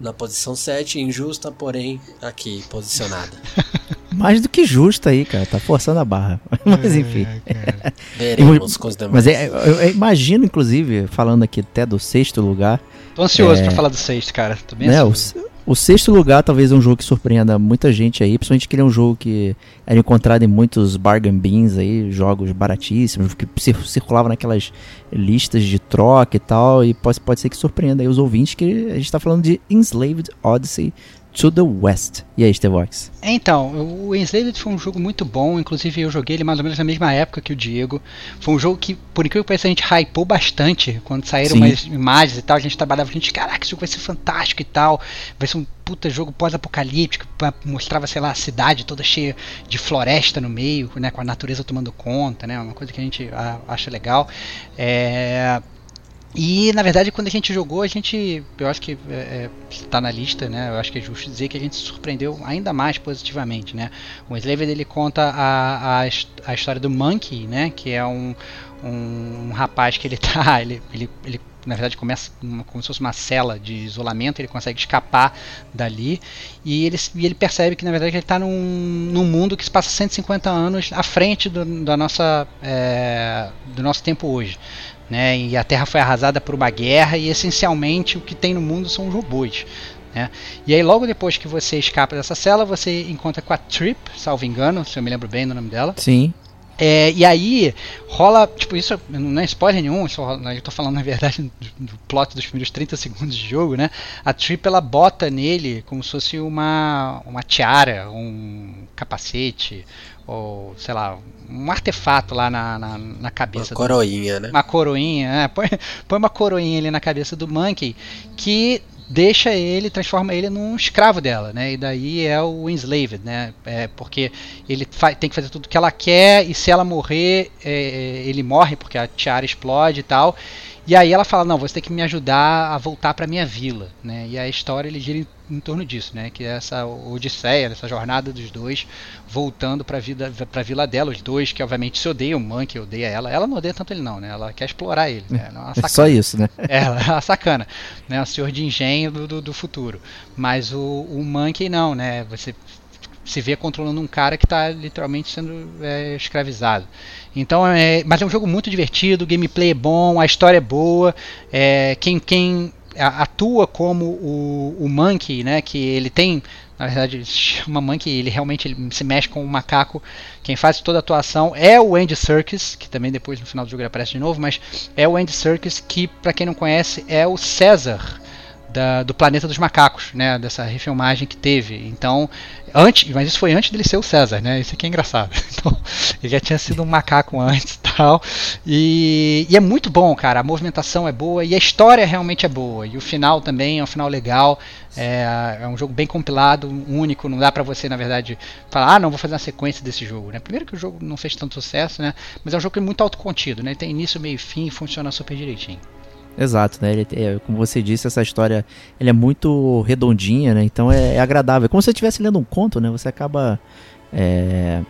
Speaker 5: na posição 7, injusta, porém aqui posicionada.
Speaker 3: Mais do que justo aí, cara. Tá forçando a barra. Mas enfim.
Speaker 5: Veremos com os demais.
Speaker 3: Mas é, eu, eu imagino, inclusive, falando aqui até do sexto lugar,
Speaker 1: Tô ansioso
Speaker 3: É.
Speaker 1: pra falar do sexto, cara. Tô bem
Speaker 3: né?
Speaker 1: Ansioso.
Speaker 3: o sexto lugar talvez é um jogo que surpreenda muita gente aí, principalmente que ele é um jogo que era encontrado em muitos bargain bins aí, jogos baratíssimos, que cir- circulava naquelas listas de troca e tal, e pode, pode ser que surpreenda aí os ouvintes que a gente tá falando de Enslaved Odyssey to the West. E aí, Stevox?
Speaker 1: Então, o Enslaved foi um jogo muito bom, inclusive eu joguei ele mais ou menos na mesma época que o Diego. Foi um jogo que, por incrível que pareça, a gente hypou bastante quando saíram
Speaker 3: Sim.
Speaker 1: umas imagens e tal. A gente trabalhava, a gente, caraca, esse jogo vai ser fantástico e tal. Vai ser um puta jogo pós-apocalíptico, mostrava, sei lá, a cidade toda cheia de floresta no meio, né, com a natureza tomando conta, né, uma coisa que a gente acha legal. É, e na verdade, quando a gente jogou, a gente, eu acho que está na lista, né? Eu acho que é justo dizer que a gente se surpreendeu ainda mais positivamente, né? O Enslaved ele conta a, a, a história do Monkey, né? Que é um, um, rapaz que ele tá, ele, ele, ele na verdade começa como se fosse uma cela de isolamento, ele consegue escapar dali e ele, e ele percebe que na verdade ele está num, num mundo que se passa 150 anos à frente do, da nossa, é, do nosso tempo hoje né? E a Terra foi arrasada por uma guerra e essencialmente o que tem no mundo são os robôs. Né? E aí logo depois que você escapa dessa cela, você encontra com a Trip, salvo engano, se eu me lembro bem do nome dela.
Speaker 3: Sim.
Speaker 1: É, e aí rola, tipo, isso não é spoiler nenhum, isso rola- eu tô falando na verdade do, do plot dos primeiros 30 segundos de jogo, né? A Trip ela bota nele como se fosse uma, uma tiara, um capacete, ou sei lá, um artefato lá na, na, na
Speaker 5: Uma
Speaker 1: cabeça do,
Speaker 5: coroinha, né?
Speaker 1: uma coroinha, é, põe, põe uma coroinha ali na cabeça do Monkey que deixa ele, transforma ele num escravo dela, né? E daí é o enslaved, né? É, porque ele tem que fazer tudo que ela quer e se ela morrer, é, ele morre porque a tiara explode e tal. E aí ela fala, não, você tem que me ajudar a voltar para minha vila, né? E a história ele gira em, em torno disso, né? Que é essa odisseia, essa jornada dos dois voltando para vida, para vila dela, os dois que obviamente se odeiam, o Monkey odeia ela. Ela não odeia tanto ele não, né? Ela quer explorar ele, né? É
Speaker 3: É só isso, né?
Speaker 1: Ela é uma sacana, né? O senhor de engenho do, do, do futuro. Mas o, o Monkey não, né? Você se vê controlando um cara que está literalmente sendo é, escravizado. Então, é, mas é um jogo muito divertido, o gameplay é bom, a história é boa. É, quem, quem atua como o, o Monkey, né? Que ele tem, na verdade, chama Monkey, ele realmente ele se mexe com o macaco. Quem faz toda a atuação é o Andy Serkis, que também depois no final do jogo ele aparece de novo, mas é o Andy Serkis que, para quem não conhece, é o César da- do Planeta dos Macacos, né? Dessa refilmagem que teve. Então, antes, mas isso foi antes dele ser o César, né? Isso aqui é engraçado. Então, ele já tinha sido um macaco antes tal. E, e é muito bom, cara. A movimentação é boa e a história realmente é boa. E o final também é um final legal. É, é um jogo bem compilado, único. Não dá pra você, na verdade, falar, ah, não, vou fazer uma sequência desse jogo, né? Primeiro que o jogo não fez tanto sucesso, né? Mas é um jogo que é muito autocontido, né? Tem início, meio e fim e funciona super direitinho.
Speaker 3: Exato, né? Ele, é, como você disse, essa história ele é muito redondinha, né? Então é, é agradável. É como se você estivesse lendo um conto, né? Você acaba é,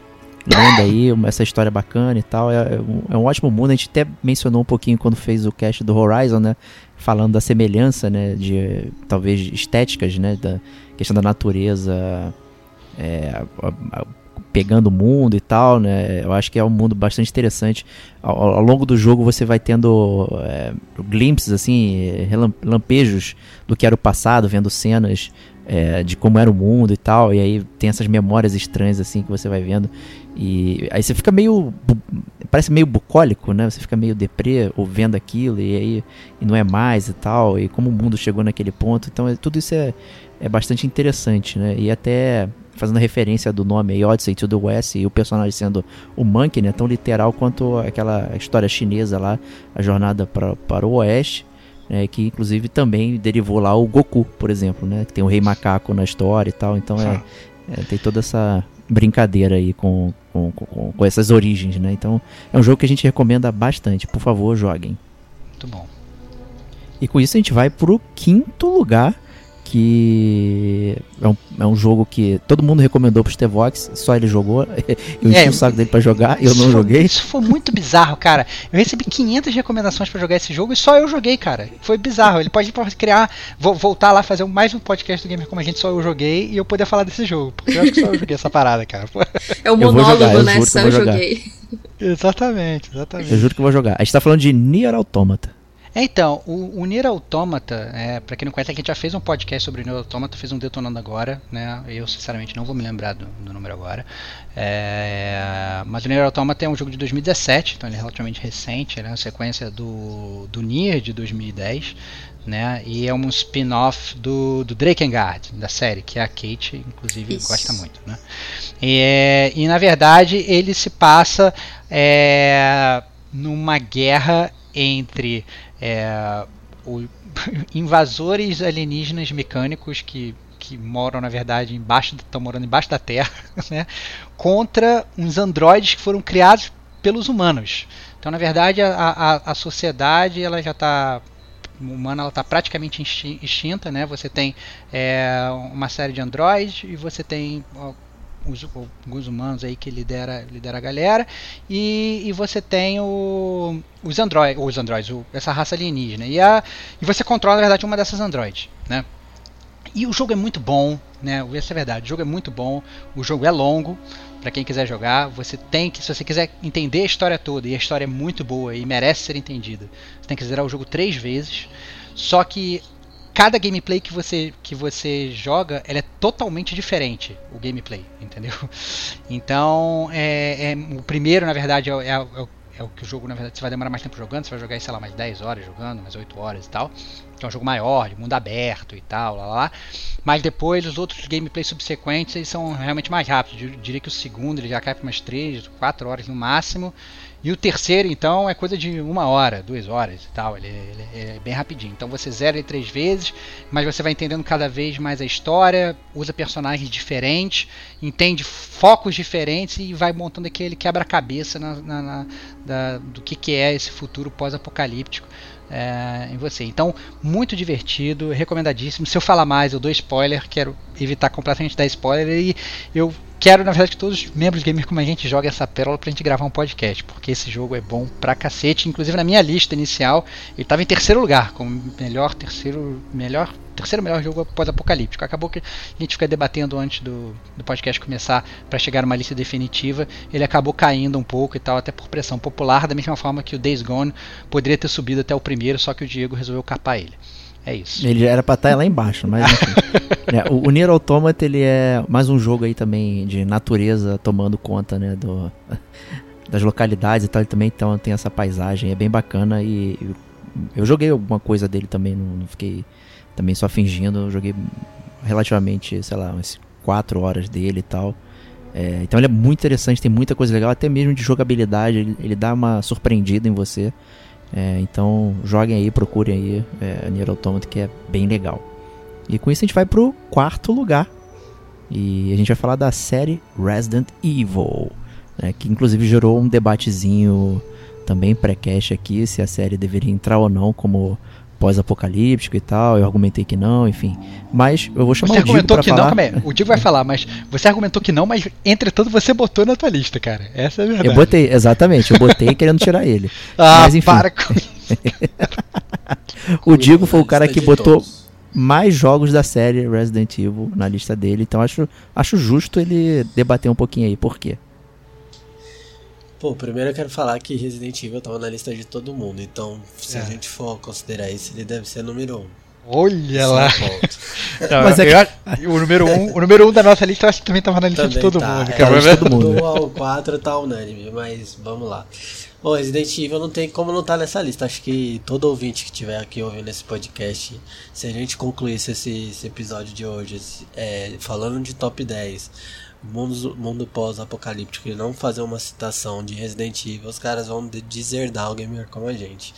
Speaker 3: lendo aí essa história bacana e tal. É, é um, é um ótimo mundo. A gente até mencionou um pouquinho quando fez o cast do Horizon, né? Falando da semelhança, né? De talvez estéticas, né? Da questão da natureza é, a- a- pegando o mundo e tal, né? Eu acho que é um mundo bastante interessante. Ao, ao longo do jogo você vai tendo é, glimpses, assim, lampejos do que era o passado, vendo cenas é, de como era o mundo e tal. E aí tem essas memórias estranhas, assim, que você vai vendo. E aí você fica meio. Parece meio bucólico, né? Você fica meio deprê vendo aquilo e aí e não é mais e tal. E como o mundo chegou naquele ponto. Então é- tudo isso é, é bastante interessante, né? E até fazendo referência do nome aí, Odyssey to the West, e o personagem sendo o Monkey, né? Tão literal quanto aquela história chinesa lá, a jornada pra, para o Oeste. né, que inclusive também derivou lá o Goku, por exemplo, né? Que tem o Rei Macaco na história e tal. Então é, é, tem toda essa brincadeira aí com, com, com, com essas origens, né? Então é um jogo que a gente recomenda bastante. Por favor, joguem.
Speaker 1: Muito bom.
Speaker 3: E com isso a gente vai pro quinto lugar, que é um, é um jogo que todo mundo recomendou pro Stevox, só ele jogou. Eu enchi
Speaker 1: É,
Speaker 3: o saco dele pra jogar, eu
Speaker 1: Isso
Speaker 3: não
Speaker 1: foi-
Speaker 3: joguei.
Speaker 1: Isso foi muito bizarro, cara. Eu recebi 500 recomendações pra jogar esse jogo e só eu joguei, cara. Foi bizarro. Ele pode criar, vo- voltar lá, fazer mais um podcast do Gamer como a gente, só eu joguei e eu poder falar desse jogo. Porque eu acho que só eu joguei essa parada, cara.
Speaker 4: É o
Speaker 3: Eu vou
Speaker 4: monólogo,
Speaker 3: jogar, eu
Speaker 4: né?
Speaker 3: juro que
Speaker 4: Só
Speaker 3: eu
Speaker 4: eu
Speaker 3: vou jogar.
Speaker 4: joguei.
Speaker 1: exatamente, exatamente.
Speaker 3: Eu juro que eu vou jogar. A gente tá falando de Nier Automata.
Speaker 1: É, então, o, o Nier Automata, é, para quem não conhece, a gente já fez um podcast sobre o Nier Automata, fez um Detonando agora, né? Eu, sinceramente, não vou me lembrar do, do número agora. É, mas o Nier Automata é um jogo de 2017, então ele é relativamente recente, ele é uma sequência do, do Nier de 2010, né? E é um spin-off do, do Drakengard, da série, que a Kate, inclusive,
Speaker 4: Isso.
Speaker 1: gosta muito, né? E, é, e, na verdade, ele se passa é, numa guerra entre é, o, invasores alienígenas mecânicos que, que moram na verdade embaixo estão morando embaixo da Terra né, contra uns androides que foram criados pelos humanos. Então na verdade a, a, a sociedade ela já está humana ela está praticamente exti- extinta né. Você tem é, uma série de androides e você tem os, alguns humanos aí que lidera, lidera a galera e, e você tem o, os androides, os androides essa raça alienígena e, a, e você controla na verdade uma dessas androides, né? E o jogo é muito bom, né? Essa é a verdade. O jogo é muito bom. O jogo é longo. Para quem quiser jogar, você tem que, se você quiser entender a história toda, e a história é muito boa e merece ser entendida, você tem que zerar o jogo três vezes. Só que cada gameplay que você, que você joga, ela é totalmente diferente, o gameplay, entendeu? Então, é, é o primeiro, na verdade, é, é, é, o, é o que o jogo, na verdade, você vai demorar mais tempo jogando, você vai jogar, sei lá, mais 10 horas jogando, mais 8 horas e tal. Que é um jogo maior, de mundo aberto e tal, lá, lá. Mas depois, os outros gameplays subsequentes, eles são realmente mais rápidos. Eu diria que o segundo, ele já cai para umas 3, 4 horas no máximo. E o terceiro, então, é coisa de uma hora, duas horas e tal. Ele, ele, ele é bem rapidinho. Então você zera ele três vezes, mas você vai entendendo cada vez mais a história, usa personagens diferentes, entende focos diferentes e vai montando aquele quebra-cabeça na, na, na, da, do que, que é esse futuro pós-apocalíptico. É, em você. Então, muito divertido, recomendadíssimo. Se eu falar mais, eu dou spoiler, quero evitar completamente dar spoiler e eu quero, na verdade, que todos os membros Gamer Como a gente joguem essa pérola pra gente gravar um podcast, porque esse jogo é bom pra cacete. Inclusive, na minha lista inicial, ele estava em terceiro lugar, como melhor terceiro, melhor terceiro melhor jogo pós-apocalíptico. Acabou que a gente fica debatendo antes do, do podcast começar para chegar numa lista definitiva. Ele acabou caindo um pouco e tal, até por pressão popular, da mesma forma que o Days Gone poderia ter subido até o primeiro, só que o Diego resolveu capar ele. É isso.
Speaker 3: Ele já era pra estar lá embaixo, mas enfim. é, o, o Nier Automata, ele é mais um jogo aí também de natureza tomando conta, né, do, das localidades e tal. Ele também então, tem essa paisagem, é bem bacana e eu, eu joguei alguma coisa dele também, não, não fiquei também só fingindo. Eu joguei relativamente, sei lá, umas 4 horas dele e tal. É, então ele é muito interessante, tem muita coisa legal, até mesmo de jogabilidade, ele, ele dá uma surpreendida em você. É, então joguem aí, procurem aí é, Nier Automata que é bem legal. E com isso a gente vai pro quarto lugar. E a gente vai falar da série Resident Evil, né, que inclusive gerou um debatezinho também pré-cash aqui, se a série deveria entrar ou não como pós-apocalíptico e tal. Eu argumentei que não, enfim. Mas eu vou chamar
Speaker 1: Você
Speaker 3: o Diego
Speaker 1: argumentou
Speaker 3: pra
Speaker 1: que
Speaker 3: falar.
Speaker 1: não, calma aí. O Diego vai falar, mas você argumentou que não, mas entretanto você botou na tua lista, cara. Essa é a verdade.
Speaker 3: Eu botei, exatamente, eu botei querendo tirar ele.
Speaker 1: Ah,
Speaker 3: Mas enfim.
Speaker 1: para com
Speaker 3: O Diego foi o cara que botou
Speaker 5: todos.
Speaker 3: mais jogos da série Resident Evil na lista dele, então acho, acho justo ele debater um pouquinho aí. Por quê?
Speaker 5: Pô, primeiro eu quero falar que Resident Evil tava na lista de todo mundo, então se
Speaker 1: É.
Speaker 5: a gente for considerar isso, ele deve ser número um.
Speaker 1: Olha
Speaker 5: Só
Speaker 1: lá.
Speaker 5: um.
Speaker 1: Não,
Speaker 3: Mas é
Speaker 1: acho- o, número um, o número um da nossa lista eu acho que também tava na lista de
Speaker 5: Também
Speaker 1: todo
Speaker 5: tá,
Speaker 1: mundo.
Speaker 5: é,
Speaker 3: de todo mundo.
Speaker 5: Do 1 ao 4 tá unânime, mas vamos lá. Bom, Resident Evil não tem como não tá nessa lista. Acho que todo ouvinte que tiver aqui ouvindo esse podcast, se a gente concluísse esse, esse episódio de hoje, esse- é, falando de top 10, mundo, mundo pós-apocalíptico, e não fazer uma citação de Resident Evil, os caras vão de- deserdar o gamer como a gente.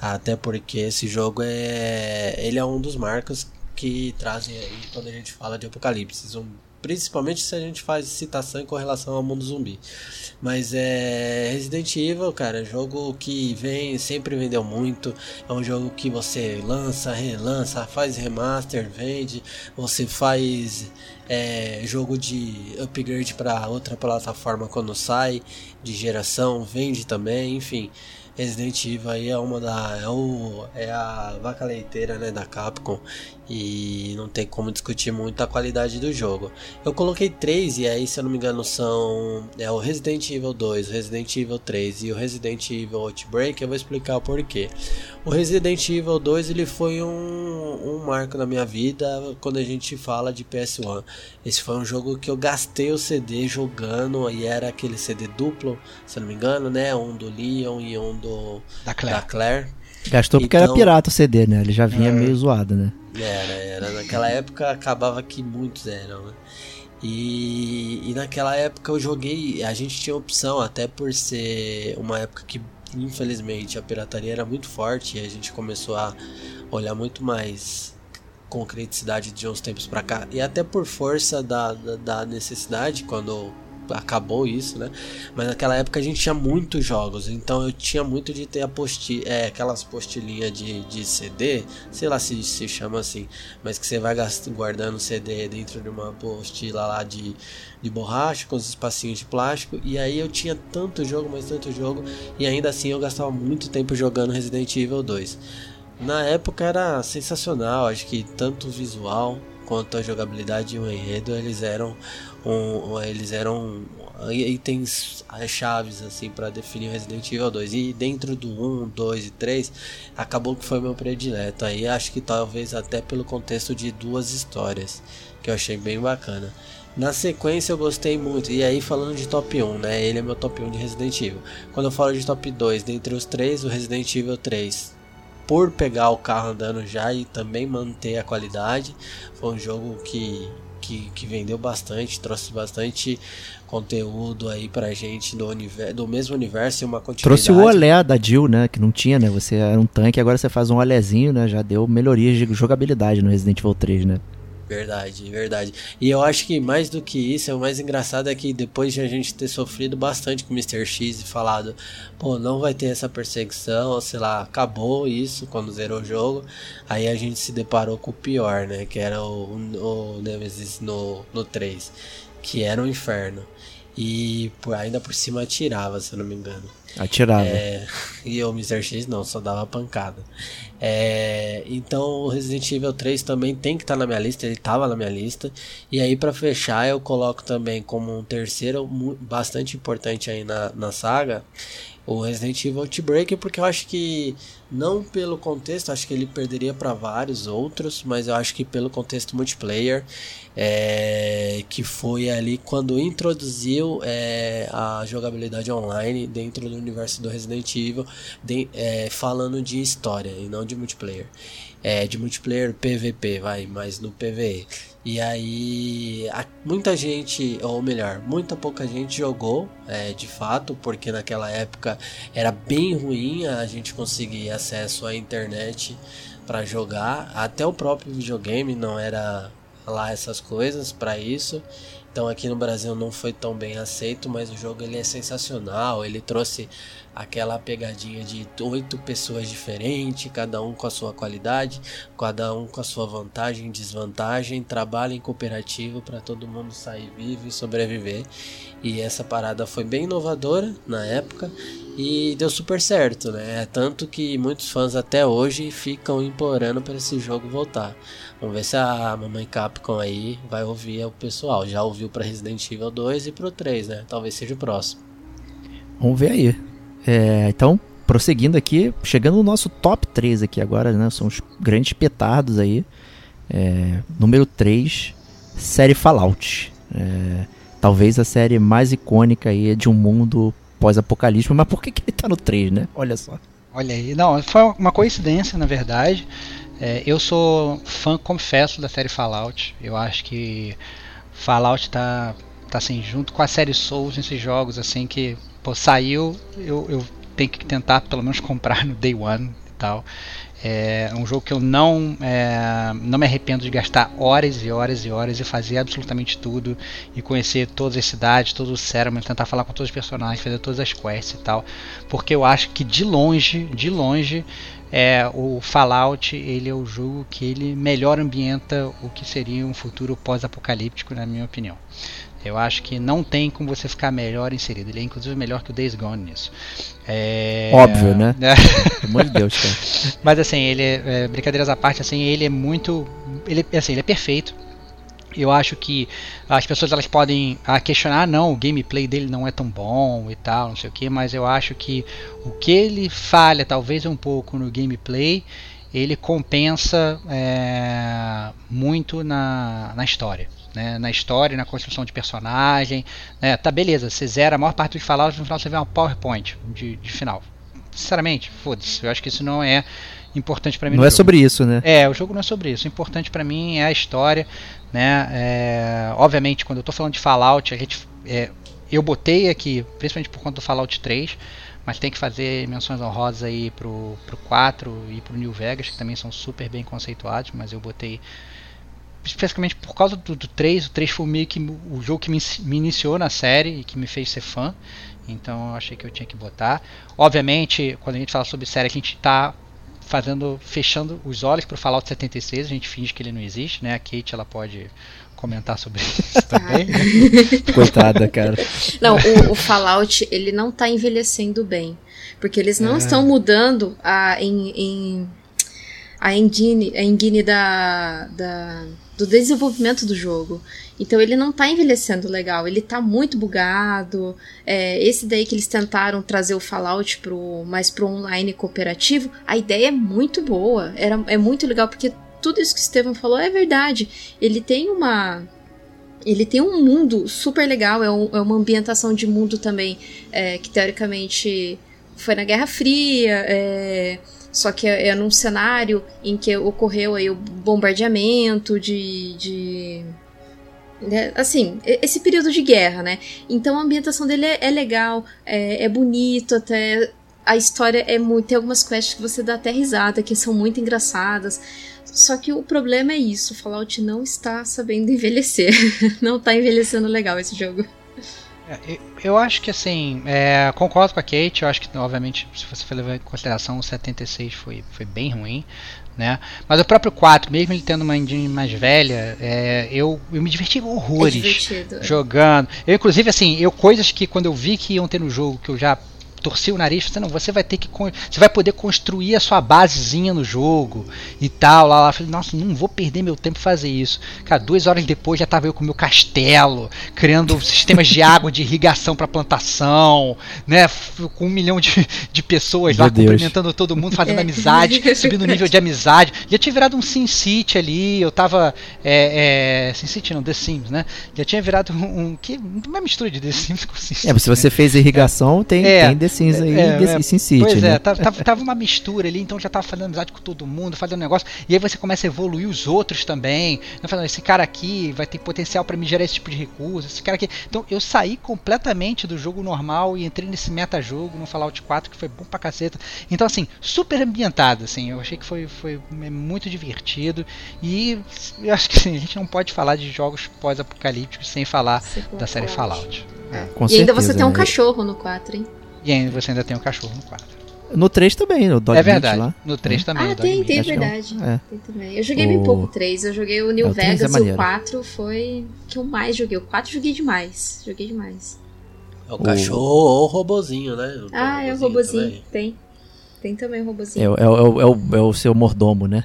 Speaker 5: Até porque esse jogo é. Ele é um dos marcos que trazem aí quando a gente fala de apocalipse. Um- Principalmente se a gente faz citação em correlação ao mundo zumbi. Mas é. Resident Evil, cara, é jogo que vem, sempre vendeu muito. É um jogo que você lança, relança, faz remaster, vende. Você faz é, jogo de upgrade para outra plataforma quando sai, de geração, vende também, enfim. Resident Evil aí é uma da é, o, é a vaca leiteira, né, da Capcom e não tem como discutir muito a qualidade do jogo. Eu coloquei três e aí, se eu não me engano, são é o Resident Evil 2, o Resident Evil 3 e o Resident Evil Outbreak. Eu vou explicar o porquê. O Resident Evil 2 ele foi um, um marco na minha vida quando a gente fala de PS1. Esse foi um jogo que eu gastei o CD jogando e era aquele CD duplo, se eu não me engano, né? Um do Leon e um do
Speaker 1: Da Claire.
Speaker 5: Da Claire.
Speaker 3: Gastou porque
Speaker 5: Então-
Speaker 3: era pirata o CD, né? Ele já vinha meio zoado, né?
Speaker 5: Era, era. Naquela época acabava que muitos eram, né? E, e naquela época eu joguei. A gente tinha opção, até por ser uma época que infelizmente a pirataria era muito forte e a gente começou a olhar muito mais com criticidade de uns tempos pra cá. E até por força da, da, da necessidade, quando acabou isso, né? Mas naquela época a gente tinha muitos jogos, então eu tinha muito de ter é, aquelas postilhinhas de, de CD, sei lá se se chama assim, mas que você vai guardando CD dentro de uma apostila lá de, de borracha com os espacinhos de plástico. E aí eu tinha tanto jogo, mas tanto jogo, e ainda assim eu gastava muito tempo jogando Resident Evil 2. Na época era sensacional, acho que tanto visual quanto a jogabilidade e o enredo eles eram um, eles eram itens eh, chaves assim para definir o Resident Evil 2 e dentro do 1, 2 e 3 acabou que foi meu predileto. Aí acho que talvez até pelo contexto de duas histórias que eu achei bem bacana. Na sequência eu gostei muito. E aí falando de top 1 né ele é meu top 1 de Resident Evil. Quando eu falo de top 2 dentre os três o Resident Evil 3 por pegar o carro andando já e também manter a qualidade. Foi um jogo que, que, que vendeu bastante, trouxe bastante conteúdo aí pra gente do, univer do mesmo universo e uma continuidade.
Speaker 3: Trouxe o olé da Jill, né? Que não tinha, né? Você era um tanque, agora você faz um olézinho, né? Já deu melhorias de jogabilidade no Resident Evil 3, né?
Speaker 5: Verdade, verdade. E eu acho que mais do que isso, o mais engraçado é que depois de a gente ter sofrido bastante com o Mr. X e falado, pô, não vai ter essa perseguição, ou sei lá, acabou isso quando zerou o jogo, aí a gente se deparou com o pior, né? Que era o, o Nemesis no, no 3, que era um inferno. E por, ainda por cima atirava, se eu não me engano.
Speaker 3: Atirava.
Speaker 5: É, e o Mr. X não, só dava pancada. É, então o Resident Evil 3 também tem que estar na minha lista, ele estava na minha lista. E aí para fechar eu coloco também como um terceiro bastante importante aí na, na saga, o Resident Evil Outbreak, porque eu acho que não pelo contexto, acho que ele perderia para vários outros, mas eu acho que pelo contexto multiplayer, é, que foi ali quando introduziu é, a jogabilidade online dentro do universo do Resident Evil, de- é, falando de história e não de multiplayer. É, de multiplayer PVP, vai, mas no PVE. E aí, a- muita gente, ou melhor, muita pouca gente jogou, é, de fato, porque naquela época era bem ruim a gente conseguir acesso à internet para jogar. Até o próprio videogame não era lá essas coisas para isso. Então aqui no Brasil não foi tão bem aceito, mas o jogo ele é sensacional. Ele trouxe aquela pegadinha de oito pessoas diferentes, cada um com a sua qualidade, cada um com a sua vantagem e desvantagem, trabalho em cooperativo para todo mundo sair vivo e sobreviver. E essa parada foi bem inovadora na época e deu super certo, né? Tanto que muitos fãs até hoje ficam implorando para esse jogo voltar. Vamos ver se a mamãe Capcom aí vai ouvir o pessoal. Já ouviu para Resident Evil 2 e pro 3, né? Talvez seja o próximo.
Speaker 3: Vamos ver aí. É, então, prosseguindo aqui, chegando no nosso top 3 aqui agora, né? São os grandes petardos aí. É, número 3, série Fallout. É, talvez a série mais icônica aí de um mundo pós-apocalíptico, mas por que, que ele tá no 3, né? Olha só.
Speaker 1: Olha aí, não, foi uma coincidência na verdade. É, eu sou fã, confesso, da série Fallout. Eu acho que Fallout tá, tá assim, junto com a série Souls nesses jogos, assim, que pô, saiu, eu, eu tenho que tentar pelo menos comprar no Day One e tal. É um jogo que eu não, é, não me arrependo de gastar horas e horas e horas e fazer absolutamente tudo e conhecer todas as cidades, todos os Ceremony, tentar falar com todos os personagens, fazer todas as quests e tal, porque eu acho que de longe, de longe, é, o Fallout ele é o jogo que ele melhor ambienta o que seria um futuro pós-apocalíptico, na minha opinião. Eu acho que não tem como você ficar melhor inserido. Ele é inclusive melhor que o Days Gone nisso. É...
Speaker 3: Óbvio, né? Pelo amor de Deus, cara.
Speaker 1: Mas assim, ele é, é, brincadeiras à parte, assim, ele é muito, ele, assim, ele é perfeito. Eu acho que as pessoas elas podem ah, questionar, não, o gameplay dele não é tão bom e tal, não sei o que, mas eu acho que o que ele falha talvez um pouco no gameplay, ele compensa é, muito na, na história. Né, na história, na construção de personagem. Né, tá, beleza, você zera a maior parte dos Fallout, no final você vê uma PowerPoint de, de final. Sinceramente, foda-se, eu acho que isso não é importante para mim.
Speaker 3: Não é jogo. sobre isso, né?
Speaker 1: É, o jogo não é sobre isso. O importante para mim é a história, né? É, obviamente, quando eu tô falando de Fallout, a gente, é, eu botei aqui, principalmente por conta do Fallout 3, mas tem que fazer menções honrosas aí pro, pro 4 e pro New Vegas, que também são super bem conceituados, mas eu botei especificamente por causa do, do 3, o 3 foi meio que o jogo que me, me iniciou na série e que me fez ser fã. Então eu achei que eu tinha que botar. Obviamente, quando a gente fala sobre série, a gente está fazendo, fechando os olhos para o Fallout 76. A gente finge que ele não existe, né? A Kate ela pode comentar sobre isso também. Né?
Speaker 3: Coitada, cara.
Speaker 4: Não, o, o, Fallout ele não está envelhecendo bem, porque eles não é. estão mudando a em, em a engine, a engine da, da, do desenvolvimento do jogo. Então ele não tá envelhecendo legal, ele tá muito bugado. É, esse daí que eles tentaram trazer o Fallout pro, mais pro online cooperativo, a ideia é muito boa, era, é muito legal, porque tudo isso que o Steven falou é verdade. Ele tem uma. Ele tem um mundo super legal, é, um, é uma ambientação de mundo também, é, que teoricamente foi na Guerra Fria. É, só que é, é num cenário em que ocorreu aí o bombardeamento de, de né, assim, esse período de guerra, né? Então a ambientação dele é, é legal, é, é, bonito, até a história é muito. Tem algumas quests que você dá até risada, que são muito engraçadas. Só que o problema é isso: Fallout não está sabendo envelhecer. não está envelhecendo legal esse jogo.
Speaker 1: É, eu acho que assim, é, concordo com a Kate, eu acho que obviamente se você for levar em consideração o 76 foi, foi bem ruim, né? Mas o próprio 4, mesmo ele tendo uma engine mais velha, é, eu, eu me diverti horrores é jogando. Eu inclusive assim, eu coisas que quando eu vi que iam ter no jogo que eu já torci o nariz, você não, você vai ter que você vai poder construir a sua basezinha no jogo e tal, lá, lá. Falei, nossa, não vou perder meu tempo fazer isso. Cara, duas horas depois já tava eu com meu castelo, criando sistemas de água de irrigação para plantação, né, com um milhão de, de pessoas meu lá Deus. cumprimentando todo mundo, fazendo é. amizade, subindo o nível de amizade. Já tinha virado um Sim City ali, eu tava é, é, Sim City não, The Sims, né? Já tinha virado um, um que uma mistura de The Sims com Sim
Speaker 3: City. É, se você né? fez irrigação, tem, é, tem The Sims aí é, desse, é, Sin City.
Speaker 1: Pois
Speaker 3: é,
Speaker 1: né? tava, tava, uma mistura ali, então já tava fazendo amizade com todo mundo, fazendo negócio. E aí você começa a evoluir os outros também. Né? Falando, esse cara aqui vai ter potencial para me gerar esse tipo de recurso, esse cara aqui. Então eu saí completamente do jogo normal e entrei nesse meta-jogo no Fallout 4 que foi bom pra caceta. Então, assim, super ambientado, assim. Eu achei que foi, foi muito divertido. E eu acho que assim, a gente não pode falar de jogos pós-apocalípticos sem falar da série Fallout.
Speaker 4: É. e ainda você tem um né? cachorro no 4, hein?
Speaker 1: E ainda você ainda tem o cachorro no 4.
Speaker 3: No 3 também, no Dog
Speaker 1: É verdade. Lá. No 3 é. também.
Speaker 4: Ah, tem, tem, verdade. É. Tem também. Eu joguei o... bem pouco o 3. Eu joguei o New é, o Vegas é e o 4 foi que eu mais joguei. O 4 joguei demais. Joguei demais.
Speaker 5: É o cachorro ou o robozinho, né?
Speaker 4: ah, é o robozinho. Também. Tem. Tem também o robozinho.
Speaker 3: É, é, é, é, o, é o seu mordomo, né?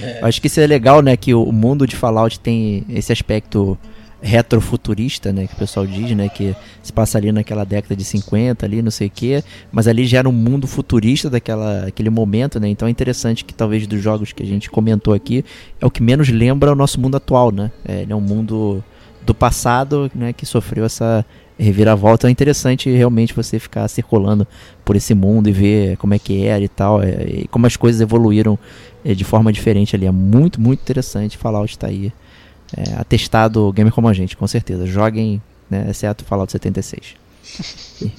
Speaker 3: É. Acho que isso é legal, né? Que o mundo de Fallout tem esse aspecto retrofuturista, né, que o pessoal diz, né, que se passa ali naquela década de 50 ali, não sei o quê, mas ali já era um mundo futurista daquela aquele momento, né? Então é interessante que talvez dos jogos que a gente comentou aqui é o que menos lembra o nosso mundo atual, né? É, é um mundo do passado, né, que sofreu essa reviravolta. É interessante realmente você ficar circulando por esse mundo e ver como é que era e tal, é, e como as coisas evoluíram é, de forma diferente ali. É muito, muito interessante. Fallout está aí é, atestado gamer como a gente, com certeza. Joguem, né, exceto Fallout 76. e,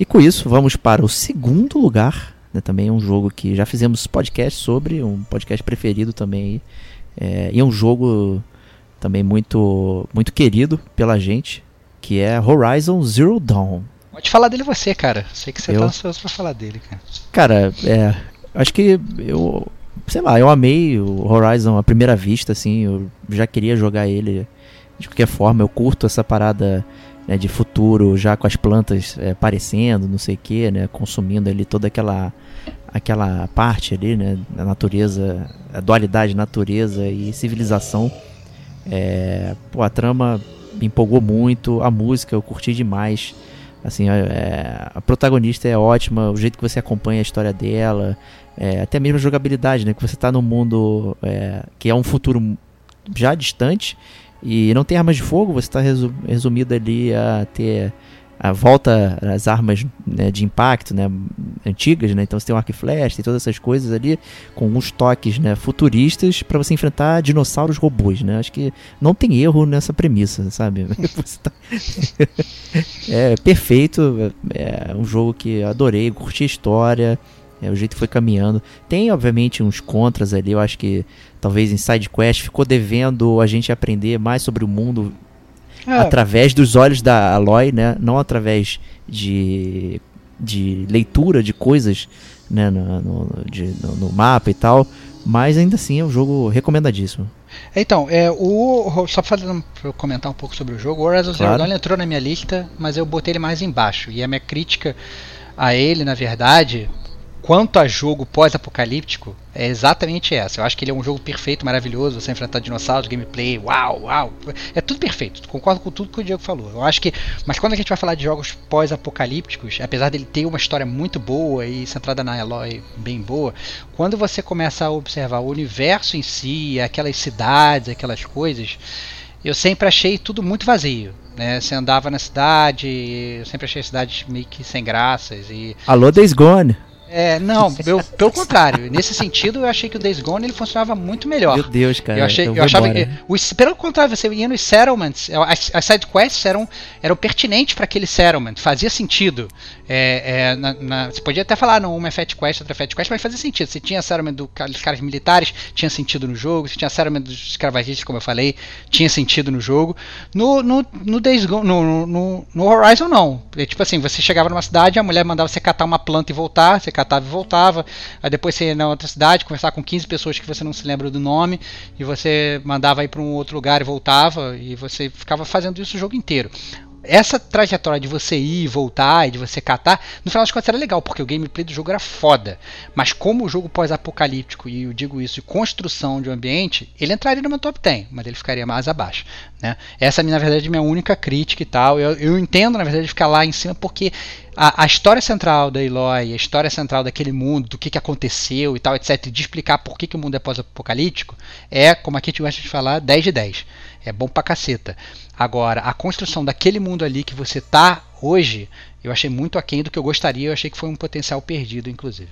Speaker 3: e com isso, vamos para o segundo lugar. Né, também é um jogo que já fizemos podcast sobre, um podcast preferido também. É, e é um jogo também muito, muito querido pela gente, que é Horizon Zero Dawn.
Speaker 1: Pode falar dele você, cara. Sei que você eu... tá ansioso pra falar dele, cara.
Speaker 3: Cara, é, acho que eu sei lá, eu amei o Horizon à primeira vista, assim, eu já queria jogar ele De qualquer forma, eu curto essa parada né, de futuro, já com as plantas é, aparecendo, não sei o que, né? Consumindo ali toda aquela aquela parte ali, né? Da natureza, a dualidade natureza e civilização. É, pô, a trama me empolgou muito, a música eu curti demais. Assim, é, a protagonista é ótima, o jeito que você acompanha a história dela, é, até mesmo a jogabilidade, né? Que você está num mundo é, que é um futuro já distante e não tem armas de fogo, você está resumido ali a ter a volta às armas né, de impacto né, antigas, né? então você tem um arco e flecha, tem todas essas coisas ali com uns toques né, futuristas para você enfrentar dinossauros robôs. Né? Acho que não tem erro nessa premissa, sabe? tá... é perfeito, é um jogo que adorei, curti a história. É, o jeito foi caminhando. Tem, obviamente, uns contras ali. Eu acho que talvez em Side Quest ficou devendo a gente aprender mais sobre o mundo é. através dos olhos da Aloy, né? Não através de, de leitura de coisas né? no, no, de, no, no mapa e tal. Mas ainda assim é um jogo recomendadíssimo.
Speaker 1: Então, é, o, só para comentar um pouco sobre o jogo, o Horizon claro. Zero Dawn entrou na minha lista, mas eu botei ele mais embaixo. E a minha crítica a ele, na verdade, quanto a jogo pós-apocalíptico, é exatamente essa. Eu acho que ele é um jogo perfeito, maravilhoso, você enfrentar dinossauros, gameplay, uau, uau. É tudo perfeito. Concordo com tudo que o Diego falou. Eu acho que, mas quando a gente vai falar de jogos pós-apocalípticos, apesar dele ter uma história muito boa e centrada na Eloy bem boa, quando você começa a observar o universo em si, aquelas cidades, aquelas coisas, eu sempre achei tudo muito vazio. Né? Você andava na cidade, eu sempre achei a cidade meio que sem graças e
Speaker 3: Alô Days Gone.
Speaker 1: É, não, eu, pelo contrário. Nesse sentido, eu achei que o Days Gone ele funcionava muito melhor.
Speaker 3: Meu Deus, cara.
Speaker 1: Eu, achei, eu, eu achava que. O, pelo contrário, você ia nos settlements, as, as side quests eram, eram pertinentes para aquele settlement, fazia sentido. É, é, na, na, você podia até falar, não, uma é Fat Quest, outra é Fat Quest, mas fazia sentido. Você tinha settlement do, dos caras militares, tinha sentido no jogo. Você tinha settlement dos escravagistas, como eu falei, tinha sentido no jogo. No, no, no Days Gone, no, no, no Horizon, não. É, tipo assim, você chegava numa cidade, a mulher mandava você catar uma planta e voltar, você catava e voltava. Aí depois você ia na outra cidade, conversar com 15 pessoas que você não se lembra do nome, e você mandava ir para um outro lugar e voltava, e você ficava fazendo isso o jogo inteiro essa trajetória de você ir e voltar e de você catar, no final das contas era legal, porque o gameplay do jogo era foda. Mas como o jogo pós-apocalíptico, e eu digo isso, de construção de um ambiente, ele entraria no meu top 10, mas ele ficaria mais abaixo. Né? Essa, na verdade, é minha única crítica e tal. Eu, eu entendo, na verdade, ficar lá em cima, porque a, a, história central da Eloy, a história central daquele mundo, do que, que aconteceu e tal, etc., de explicar por que, que o mundo é pós-apocalíptico, é, como a gente gosta de falar, 10 de 10. É bom pra caceta. Agora, a construção daquele mundo ali que você tá hoje, eu achei muito aquém do que eu gostaria, eu achei que foi um potencial perdido, inclusive.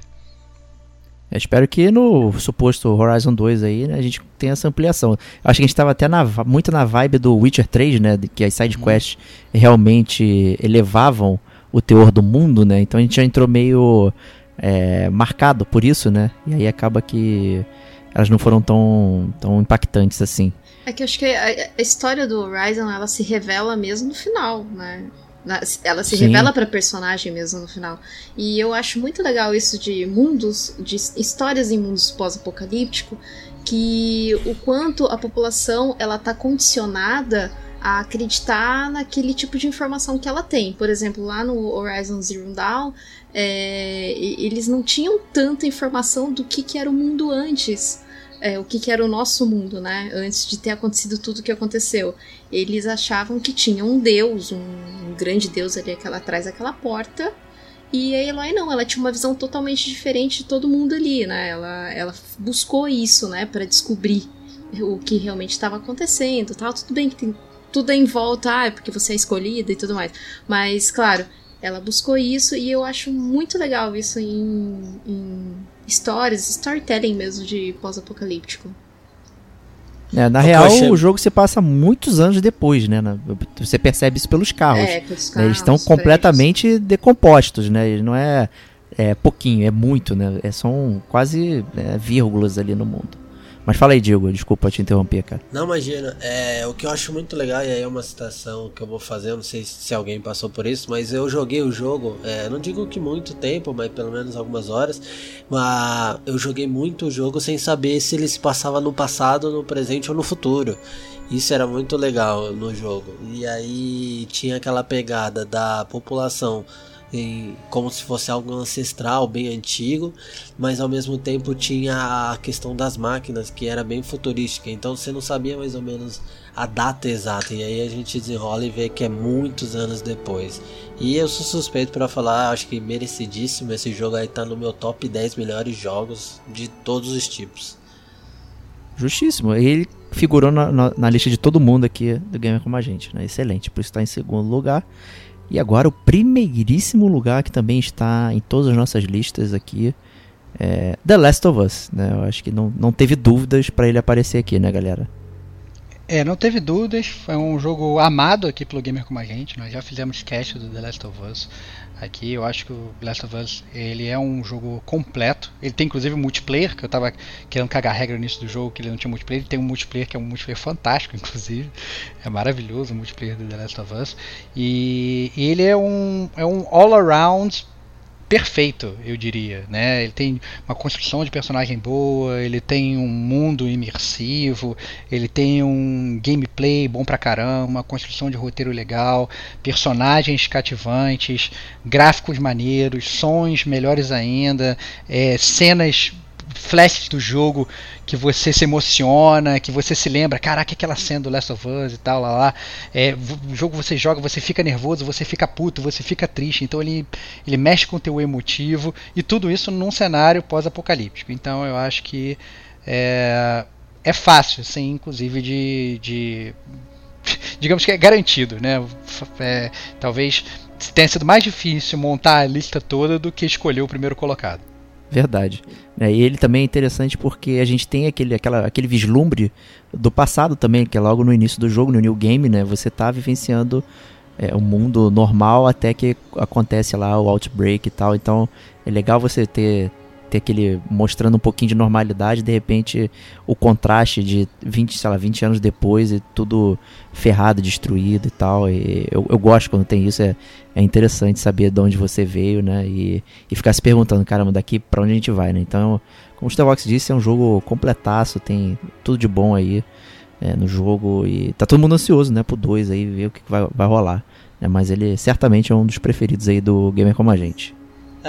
Speaker 3: Eu espero que no suposto Horizon 2 aí, né, a gente tenha essa ampliação. Acho que a gente estava até na, muito na vibe do Witcher 3, né, que as side uhum. quests realmente elevavam o teor do mundo, né? Então a gente já entrou meio é, marcado por isso, né? E aí acaba que elas não foram tão, tão impactantes assim.
Speaker 4: É que eu acho que a, a história do Horizon ela se revela mesmo no final, né? Ela se Sim. revela para personagem mesmo no final. E eu acho muito legal isso de mundos, de histórias em mundos pós-apocalíptico, que o quanto a população ela tá condicionada a acreditar naquele tipo de informação que ela tem. Por exemplo, lá no Horizon Zero Dawn, é, eles não tinham tanta informação do que, que era o mundo antes é, o que, que, era o nosso mundo, né? Antes de ter acontecido tudo o que aconteceu. Eles achavam que tinha um deus, um, um grande deus ali aquela, atrás daquela porta. E a Eloy não, ela tinha uma visão totalmente diferente de todo mundo ali, né? Ela, ela buscou isso, né, para descobrir o que realmente estava acontecendo, tal. Tudo bem que tem tudo em volta, ah, é porque você é escolhida e tudo mais. Mas, claro, ela buscou isso e eu acho muito legal isso em, em histórias, storytelling mesmo de pós-apocalíptico.
Speaker 3: É, na real, o jogo se passa muitos anos depois, né? Você percebe isso pelos carros. É, pelos carros Eles estão completamente decompostos, né? Não é, é pouquinho, é muito, né? É, são quase é, vírgulas ali no mundo. Mas fala aí, Diego, desculpa te interromper, cara.
Speaker 5: Não, imagina. É, o que eu acho muito legal, e aí é uma citação que eu vou fazer, não sei se alguém passou por isso, mas eu joguei o jogo, é, não digo que muito tempo, mas pelo menos algumas horas, mas eu joguei muito o jogo sem saber se ele se passava no passado, no presente ou no futuro. Isso era muito legal no jogo. E aí tinha aquela pegada da população como se fosse algo ancestral, bem antigo, mas ao mesmo tempo tinha a questão das máquinas, que era bem futurística, então você não sabia mais ou menos a data exata, e aí a gente desenrola e vê que é muitos anos depois. E eu sou suspeito para falar, acho que merecidíssimo esse jogo aí tá no meu top 10 melhores jogos de todos os tipos.
Speaker 3: Justíssimo, ele figurou na, na, na lista de todo mundo aqui do Gamer Como a Gente, né? excelente, por isso em segundo lugar. E agora o primeiríssimo lugar que também está em todas as nossas listas aqui é The Last of Us, né? Eu acho que não, não teve dúvidas para ele aparecer aqui, né, galera?
Speaker 1: É, não teve dúvidas, foi um jogo amado aqui pelo Gamer como a gente, nós já fizemos cast do The Last of Us aqui, eu acho que o The Last of Us ele é um jogo completo, ele tem inclusive multiplayer, que eu tava querendo cagar regra nisso do jogo, que ele não tinha multiplayer, ele tem um multiplayer que é um multiplayer fantástico, inclusive, é maravilhoso o multiplayer do The Last of Us, e, e ele é um, é um all-around perfeito, eu diria, né? Ele tem uma construção de personagem boa, ele tem um mundo imersivo, ele tem um gameplay bom pra caramba, uma construção de roteiro legal, personagens cativantes, gráficos maneiros, sons melhores ainda, é, cenas flashes do jogo que você se emociona, que você se lembra, caraca, aquela cena do Last of Us e tal, lá lá. É, o jogo você joga, você fica nervoso, você fica puto, você fica triste. Então ele, ele mexe com o teu emotivo e tudo isso num cenário pós-apocalíptico. Então eu acho que é, é fácil, sim, inclusive de, de digamos que é garantido, né? É, talvez tenha sido mais difícil montar a lista toda do que escolher o primeiro colocado.
Speaker 3: Verdade. É, e ele também é interessante porque a gente tem aquele, aquela, aquele vislumbre do passado também, que é logo no início do jogo, no New Game, né? Você tá vivenciando é, o mundo normal até que acontece lá o Outbreak e tal. Então é legal você ter, ter aquele mostrando um pouquinho de normalidade, de repente o contraste de 20, sei lá, 20 anos depois e tudo ferrado, destruído e tal. E eu, eu gosto quando tem isso, é, é interessante saber de onde você veio, né? E, e ficar se perguntando, caramba, daqui para onde a gente vai, né? Então, como o Starbox disse, é um jogo completaço, tem tudo de bom aí é, no jogo e tá todo mundo ansioso, né, pro 2 aí, ver o que vai, vai rolar. Né? Mas ele certamente é um dos preferidos aí do gamer como a gente.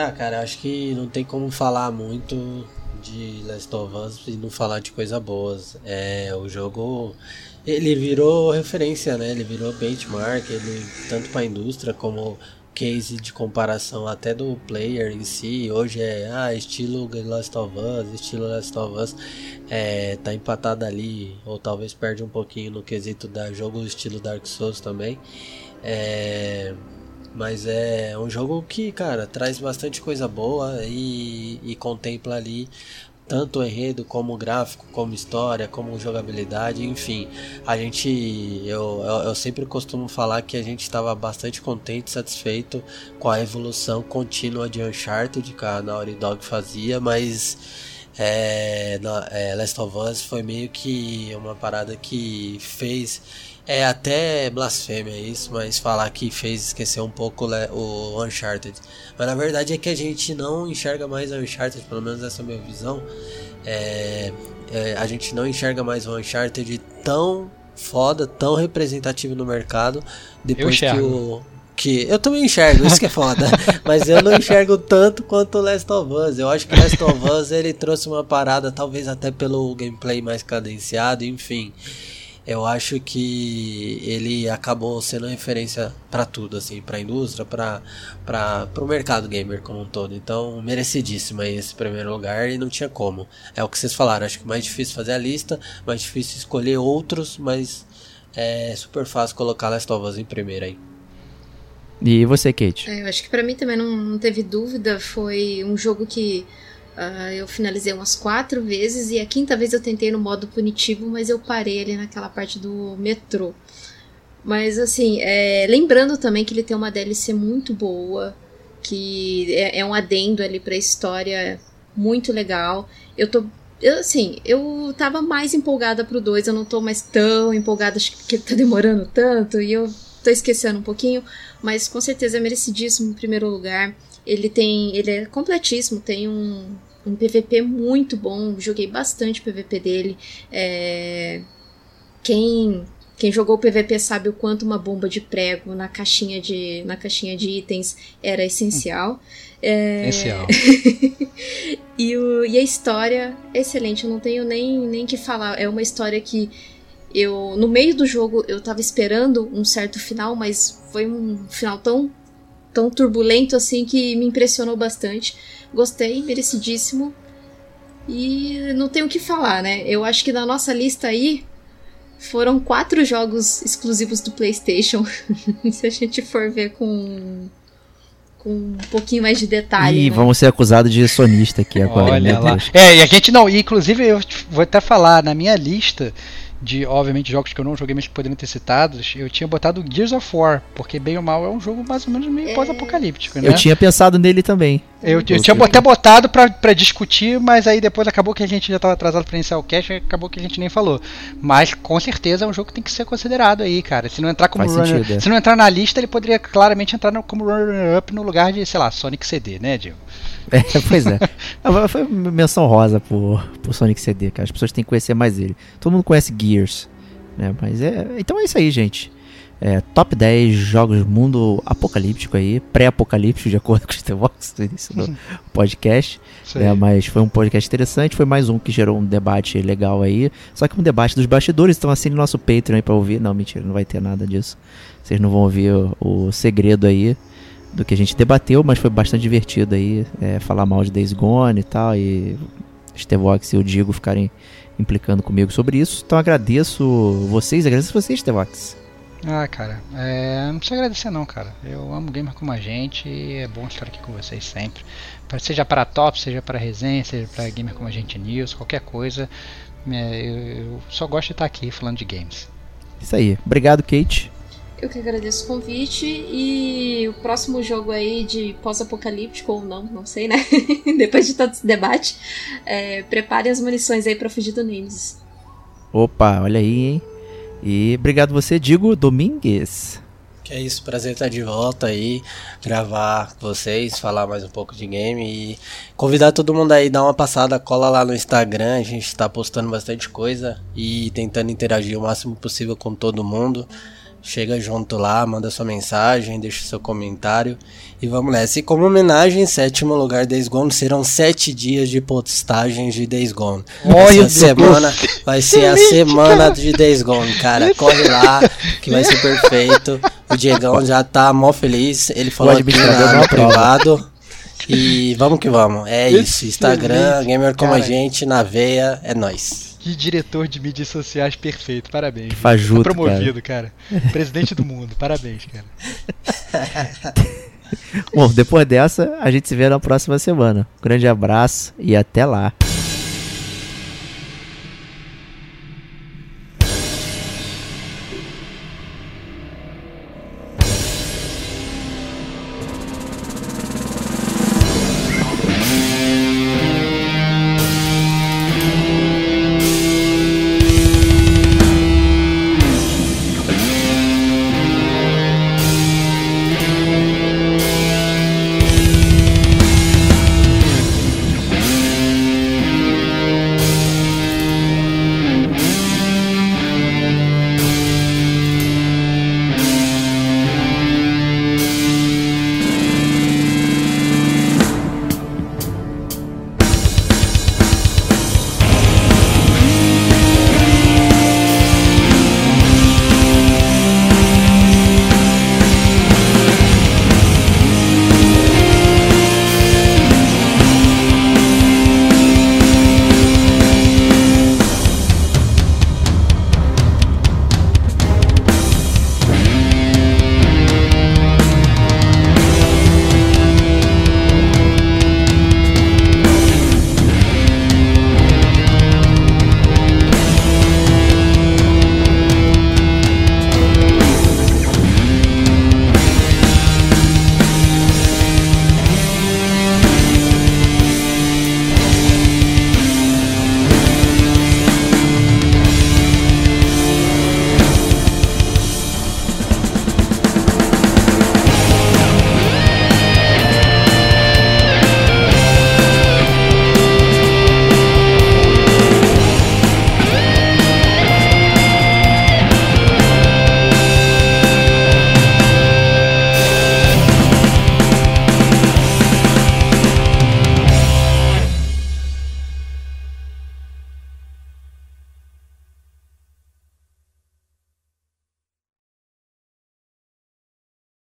Speaker 5: Ah, cara, acho que não tem como falar muito de Last of Us e não falar de coisas boas. É, o jogo ele virou referência, né? Ele virou benchmark, ele tanto para a indústria como case de comparação até do player em si. Hoje é ah, estilo Last of Us, estilo Last of Us é, tá empatado ali, ou talvez perde um pouquinho no quesito da jogo estilo Dark Souls também. É, mas é um jogo que, cara, traz bastante coisa boa e, e contempla ali tanto o enredo como o gráfico, como história, como jogabilidade, enfim. A gente, eu, eu, eu sempre costumo falar que a gente estava bastante contente, satisfeito com a evolução contínua de Uncharted que a Naughty Dog fazia, mas é, na, é, Last of Us foi meio que uma parada que fez é até blasfêmia isso, mas falar que fez esquecer um pouco o Uncharted. Mas na verdade é que a gente não enxerga mais o Uncharted, pelo menos essa é a minha visão. É, é, a gente não enxerga mais o Uncharted tão foda, tão representativo no mercado depois que o que eu também enxergo, isso que é foda, mas eu não enxergo tanto quanto o Last of Us. Eu acho que o Last of Us ele trouxe uma parada, talvez até pelo gameplay mais cadenciado, enfim eu acho que ele acabou sendo referência para tudo, assim, para a indústria, para para o mercado gamer como um todo. Então, merecidíssimo aí esse primeiro lugar e não tinha como. É o que vocês falaram, acho que mais difícil fazer a lista, mais difícil escolher outros, mas é super fácil colocar Last of Us em primeiro aí.
Speaker 3: E você, Kate?
Speaker 4: É, eu acho que para mim também não, não teve dúvida, foi um jogo que Uh, eu finalizei umas quatro vezes e a quinta vez eu tentei no modo punitivo, mas eu parei ali naquela parte do metrô. Mas assim, é, lembrando também que ele tem uma DLC muito boa, que é, é um adendo ali pra história muito legal. Eu tô eu, assim, eu tava mais empolgada pro 2, eu não tô mais tão empolgada, acho que tá demorando tanto, e eu tô esquecendo um pouquinho, mas com certeza é merecidíssimo em primeiro lugar. Ele tem. Ele é completíssimo, tem um, um PVP muito bom. Joguei bastante PVP dele. É, quem. Quem jogou o PVP sabe o quanto uma bomba de prego na caixinha de, na caixinha de itens era essencial. É...
Speaker 1: Essencial.
Speaker 4: e, o, e a história é excelente, eu não tenho nem, nem que falar. É uma história que eu no meio do jogo eu tava esperando um certo final, mas foi um final tão tão turbulento assim que me impressionou bastante. Gostei, merecidíssimo. E não tenho o que falar, né? Eu acho que na nossa lista aí foram quatro jogos exclusivos do PlayStation. Se a gente for ver com com um pouquinho mais de detalhe.
Speaker 3: Ih,
Speaker 4: né?
Speaker 3: vamos ser acusados de sonista aqui agora.
Speaker 1: Olha lá. É, e a gente não, e inclusive eu vou até falar, na minha lista de, obviamente, jogos que eu não joguei, mas que poderiam ter citados, eu tinha botado Gears of War, porque bem ou mal é um jogo mais ou menos meio
Speaker 4: É.
Speaker 1: pós-apocalíptico, né?
Speaker 3: Eu tinha pensado nele também.
Speaker 1: Eu, eu
Speaker 3: Ok.
Speaker 1: tinha até botado pra, pra discutir, mas aí depois acabou que a gente já tava atrasado pra iniciar o cast, e acabou que a gente nem falou. Mas com certeza é um jogo que tem que ser considerado aí, cara. Se não entrar como
Speaker 3: Faz
Speaker 1: runner,
Speaker 3: sentido, é.
Speaker 1: se não entrar na lista, ele poderia claramente entrar no- como runner-up no lugar de, sei lá, Sonic CD, né, Diego?
Speaker 3: É, pois é. Foi menção rosa por, por Sonic CD, cara. As pessoas têm que conhecer mais ele. Todo mundo conhece Gears, né? Mas é. Então é isso aí, gente. É, top 10 jogos mundo apocalíptico aí, pré-apocalíptico, de acordo com o Stevox no início do podcast.
Speaker 1: Aí.
Speaker 3: Mas foi um podcast interessante, foi mais um que gerou um debate legal aí. Só que um debate dos bastidores, então assine nosso Patreon aí pra ouvir. Não, mentira, não vai ter nada disso. Vocês não vão ouvir o, o segredo aí do que a gente debateu, mas foi bastante divertido aí é, falar mal de Days Gone e tal, e Stevox e o Digo ficarem implicando comigo sobre isso. Então agradeço vocês, agradeço vocês, Stevox.
Speaker 1: Ah, cara, é, não precisa agradecer não, cara. Eu amo gamer como a gente e é bom estar aqui com vocês sempre. Pra- Seja para top, seja para resenha, seja para gamer como a gente news, qualquer coisa. é, eu, eu só gosto de estar aqui falando de games.
Speaker 3: Isso aí. Obrigado, Kate.
Speaker 4: Eu que agradeço o convite e o próximo jogo aí de pós-apocalíptico ou não, não sei, né? Depois de todo esse debate, é, prepare as munições aí pra fugir do Nemesis.
Speaker 3: Opa, olha aí, hein? E obrigado você, Digo Domingues.
Speaker 5: Que é isso, prazer estar de volta aí, gravar com vocês, falar mais um pouco de game e convidar todo mundo aí, dar uma passada, cola lá no Instagram, a gente tá postando bastante coisa e tentando interagir o máximo possível com todo mundo. Chega junto lá, manda sua mensagem, deixa seu comentário e vamos nessa. E como homenagem, em sétimo lugar Days Gone, serão sete dias de postagens de Days Gone. Essa semana vai ser a semana de Days Gone, cara. Corre lá, que vai ser perfeito. O Diegão já tá mó feliz. Ele falou aqui na, no privado. E vamos que vamos. É isso. Instagram, gamer como a gente, na veia, é nóis.
Speaker 1: Que diretor de mídias sociais perfeito, parabéns.
Speaker 3: fajuto,
Speaker 1: Tá promovido, cara. Presidente do mundo, parabéns, cara.
Speaker 3: Bom, depois dessa, a gente se vê na próxima semana. Um grande abraço e até lá.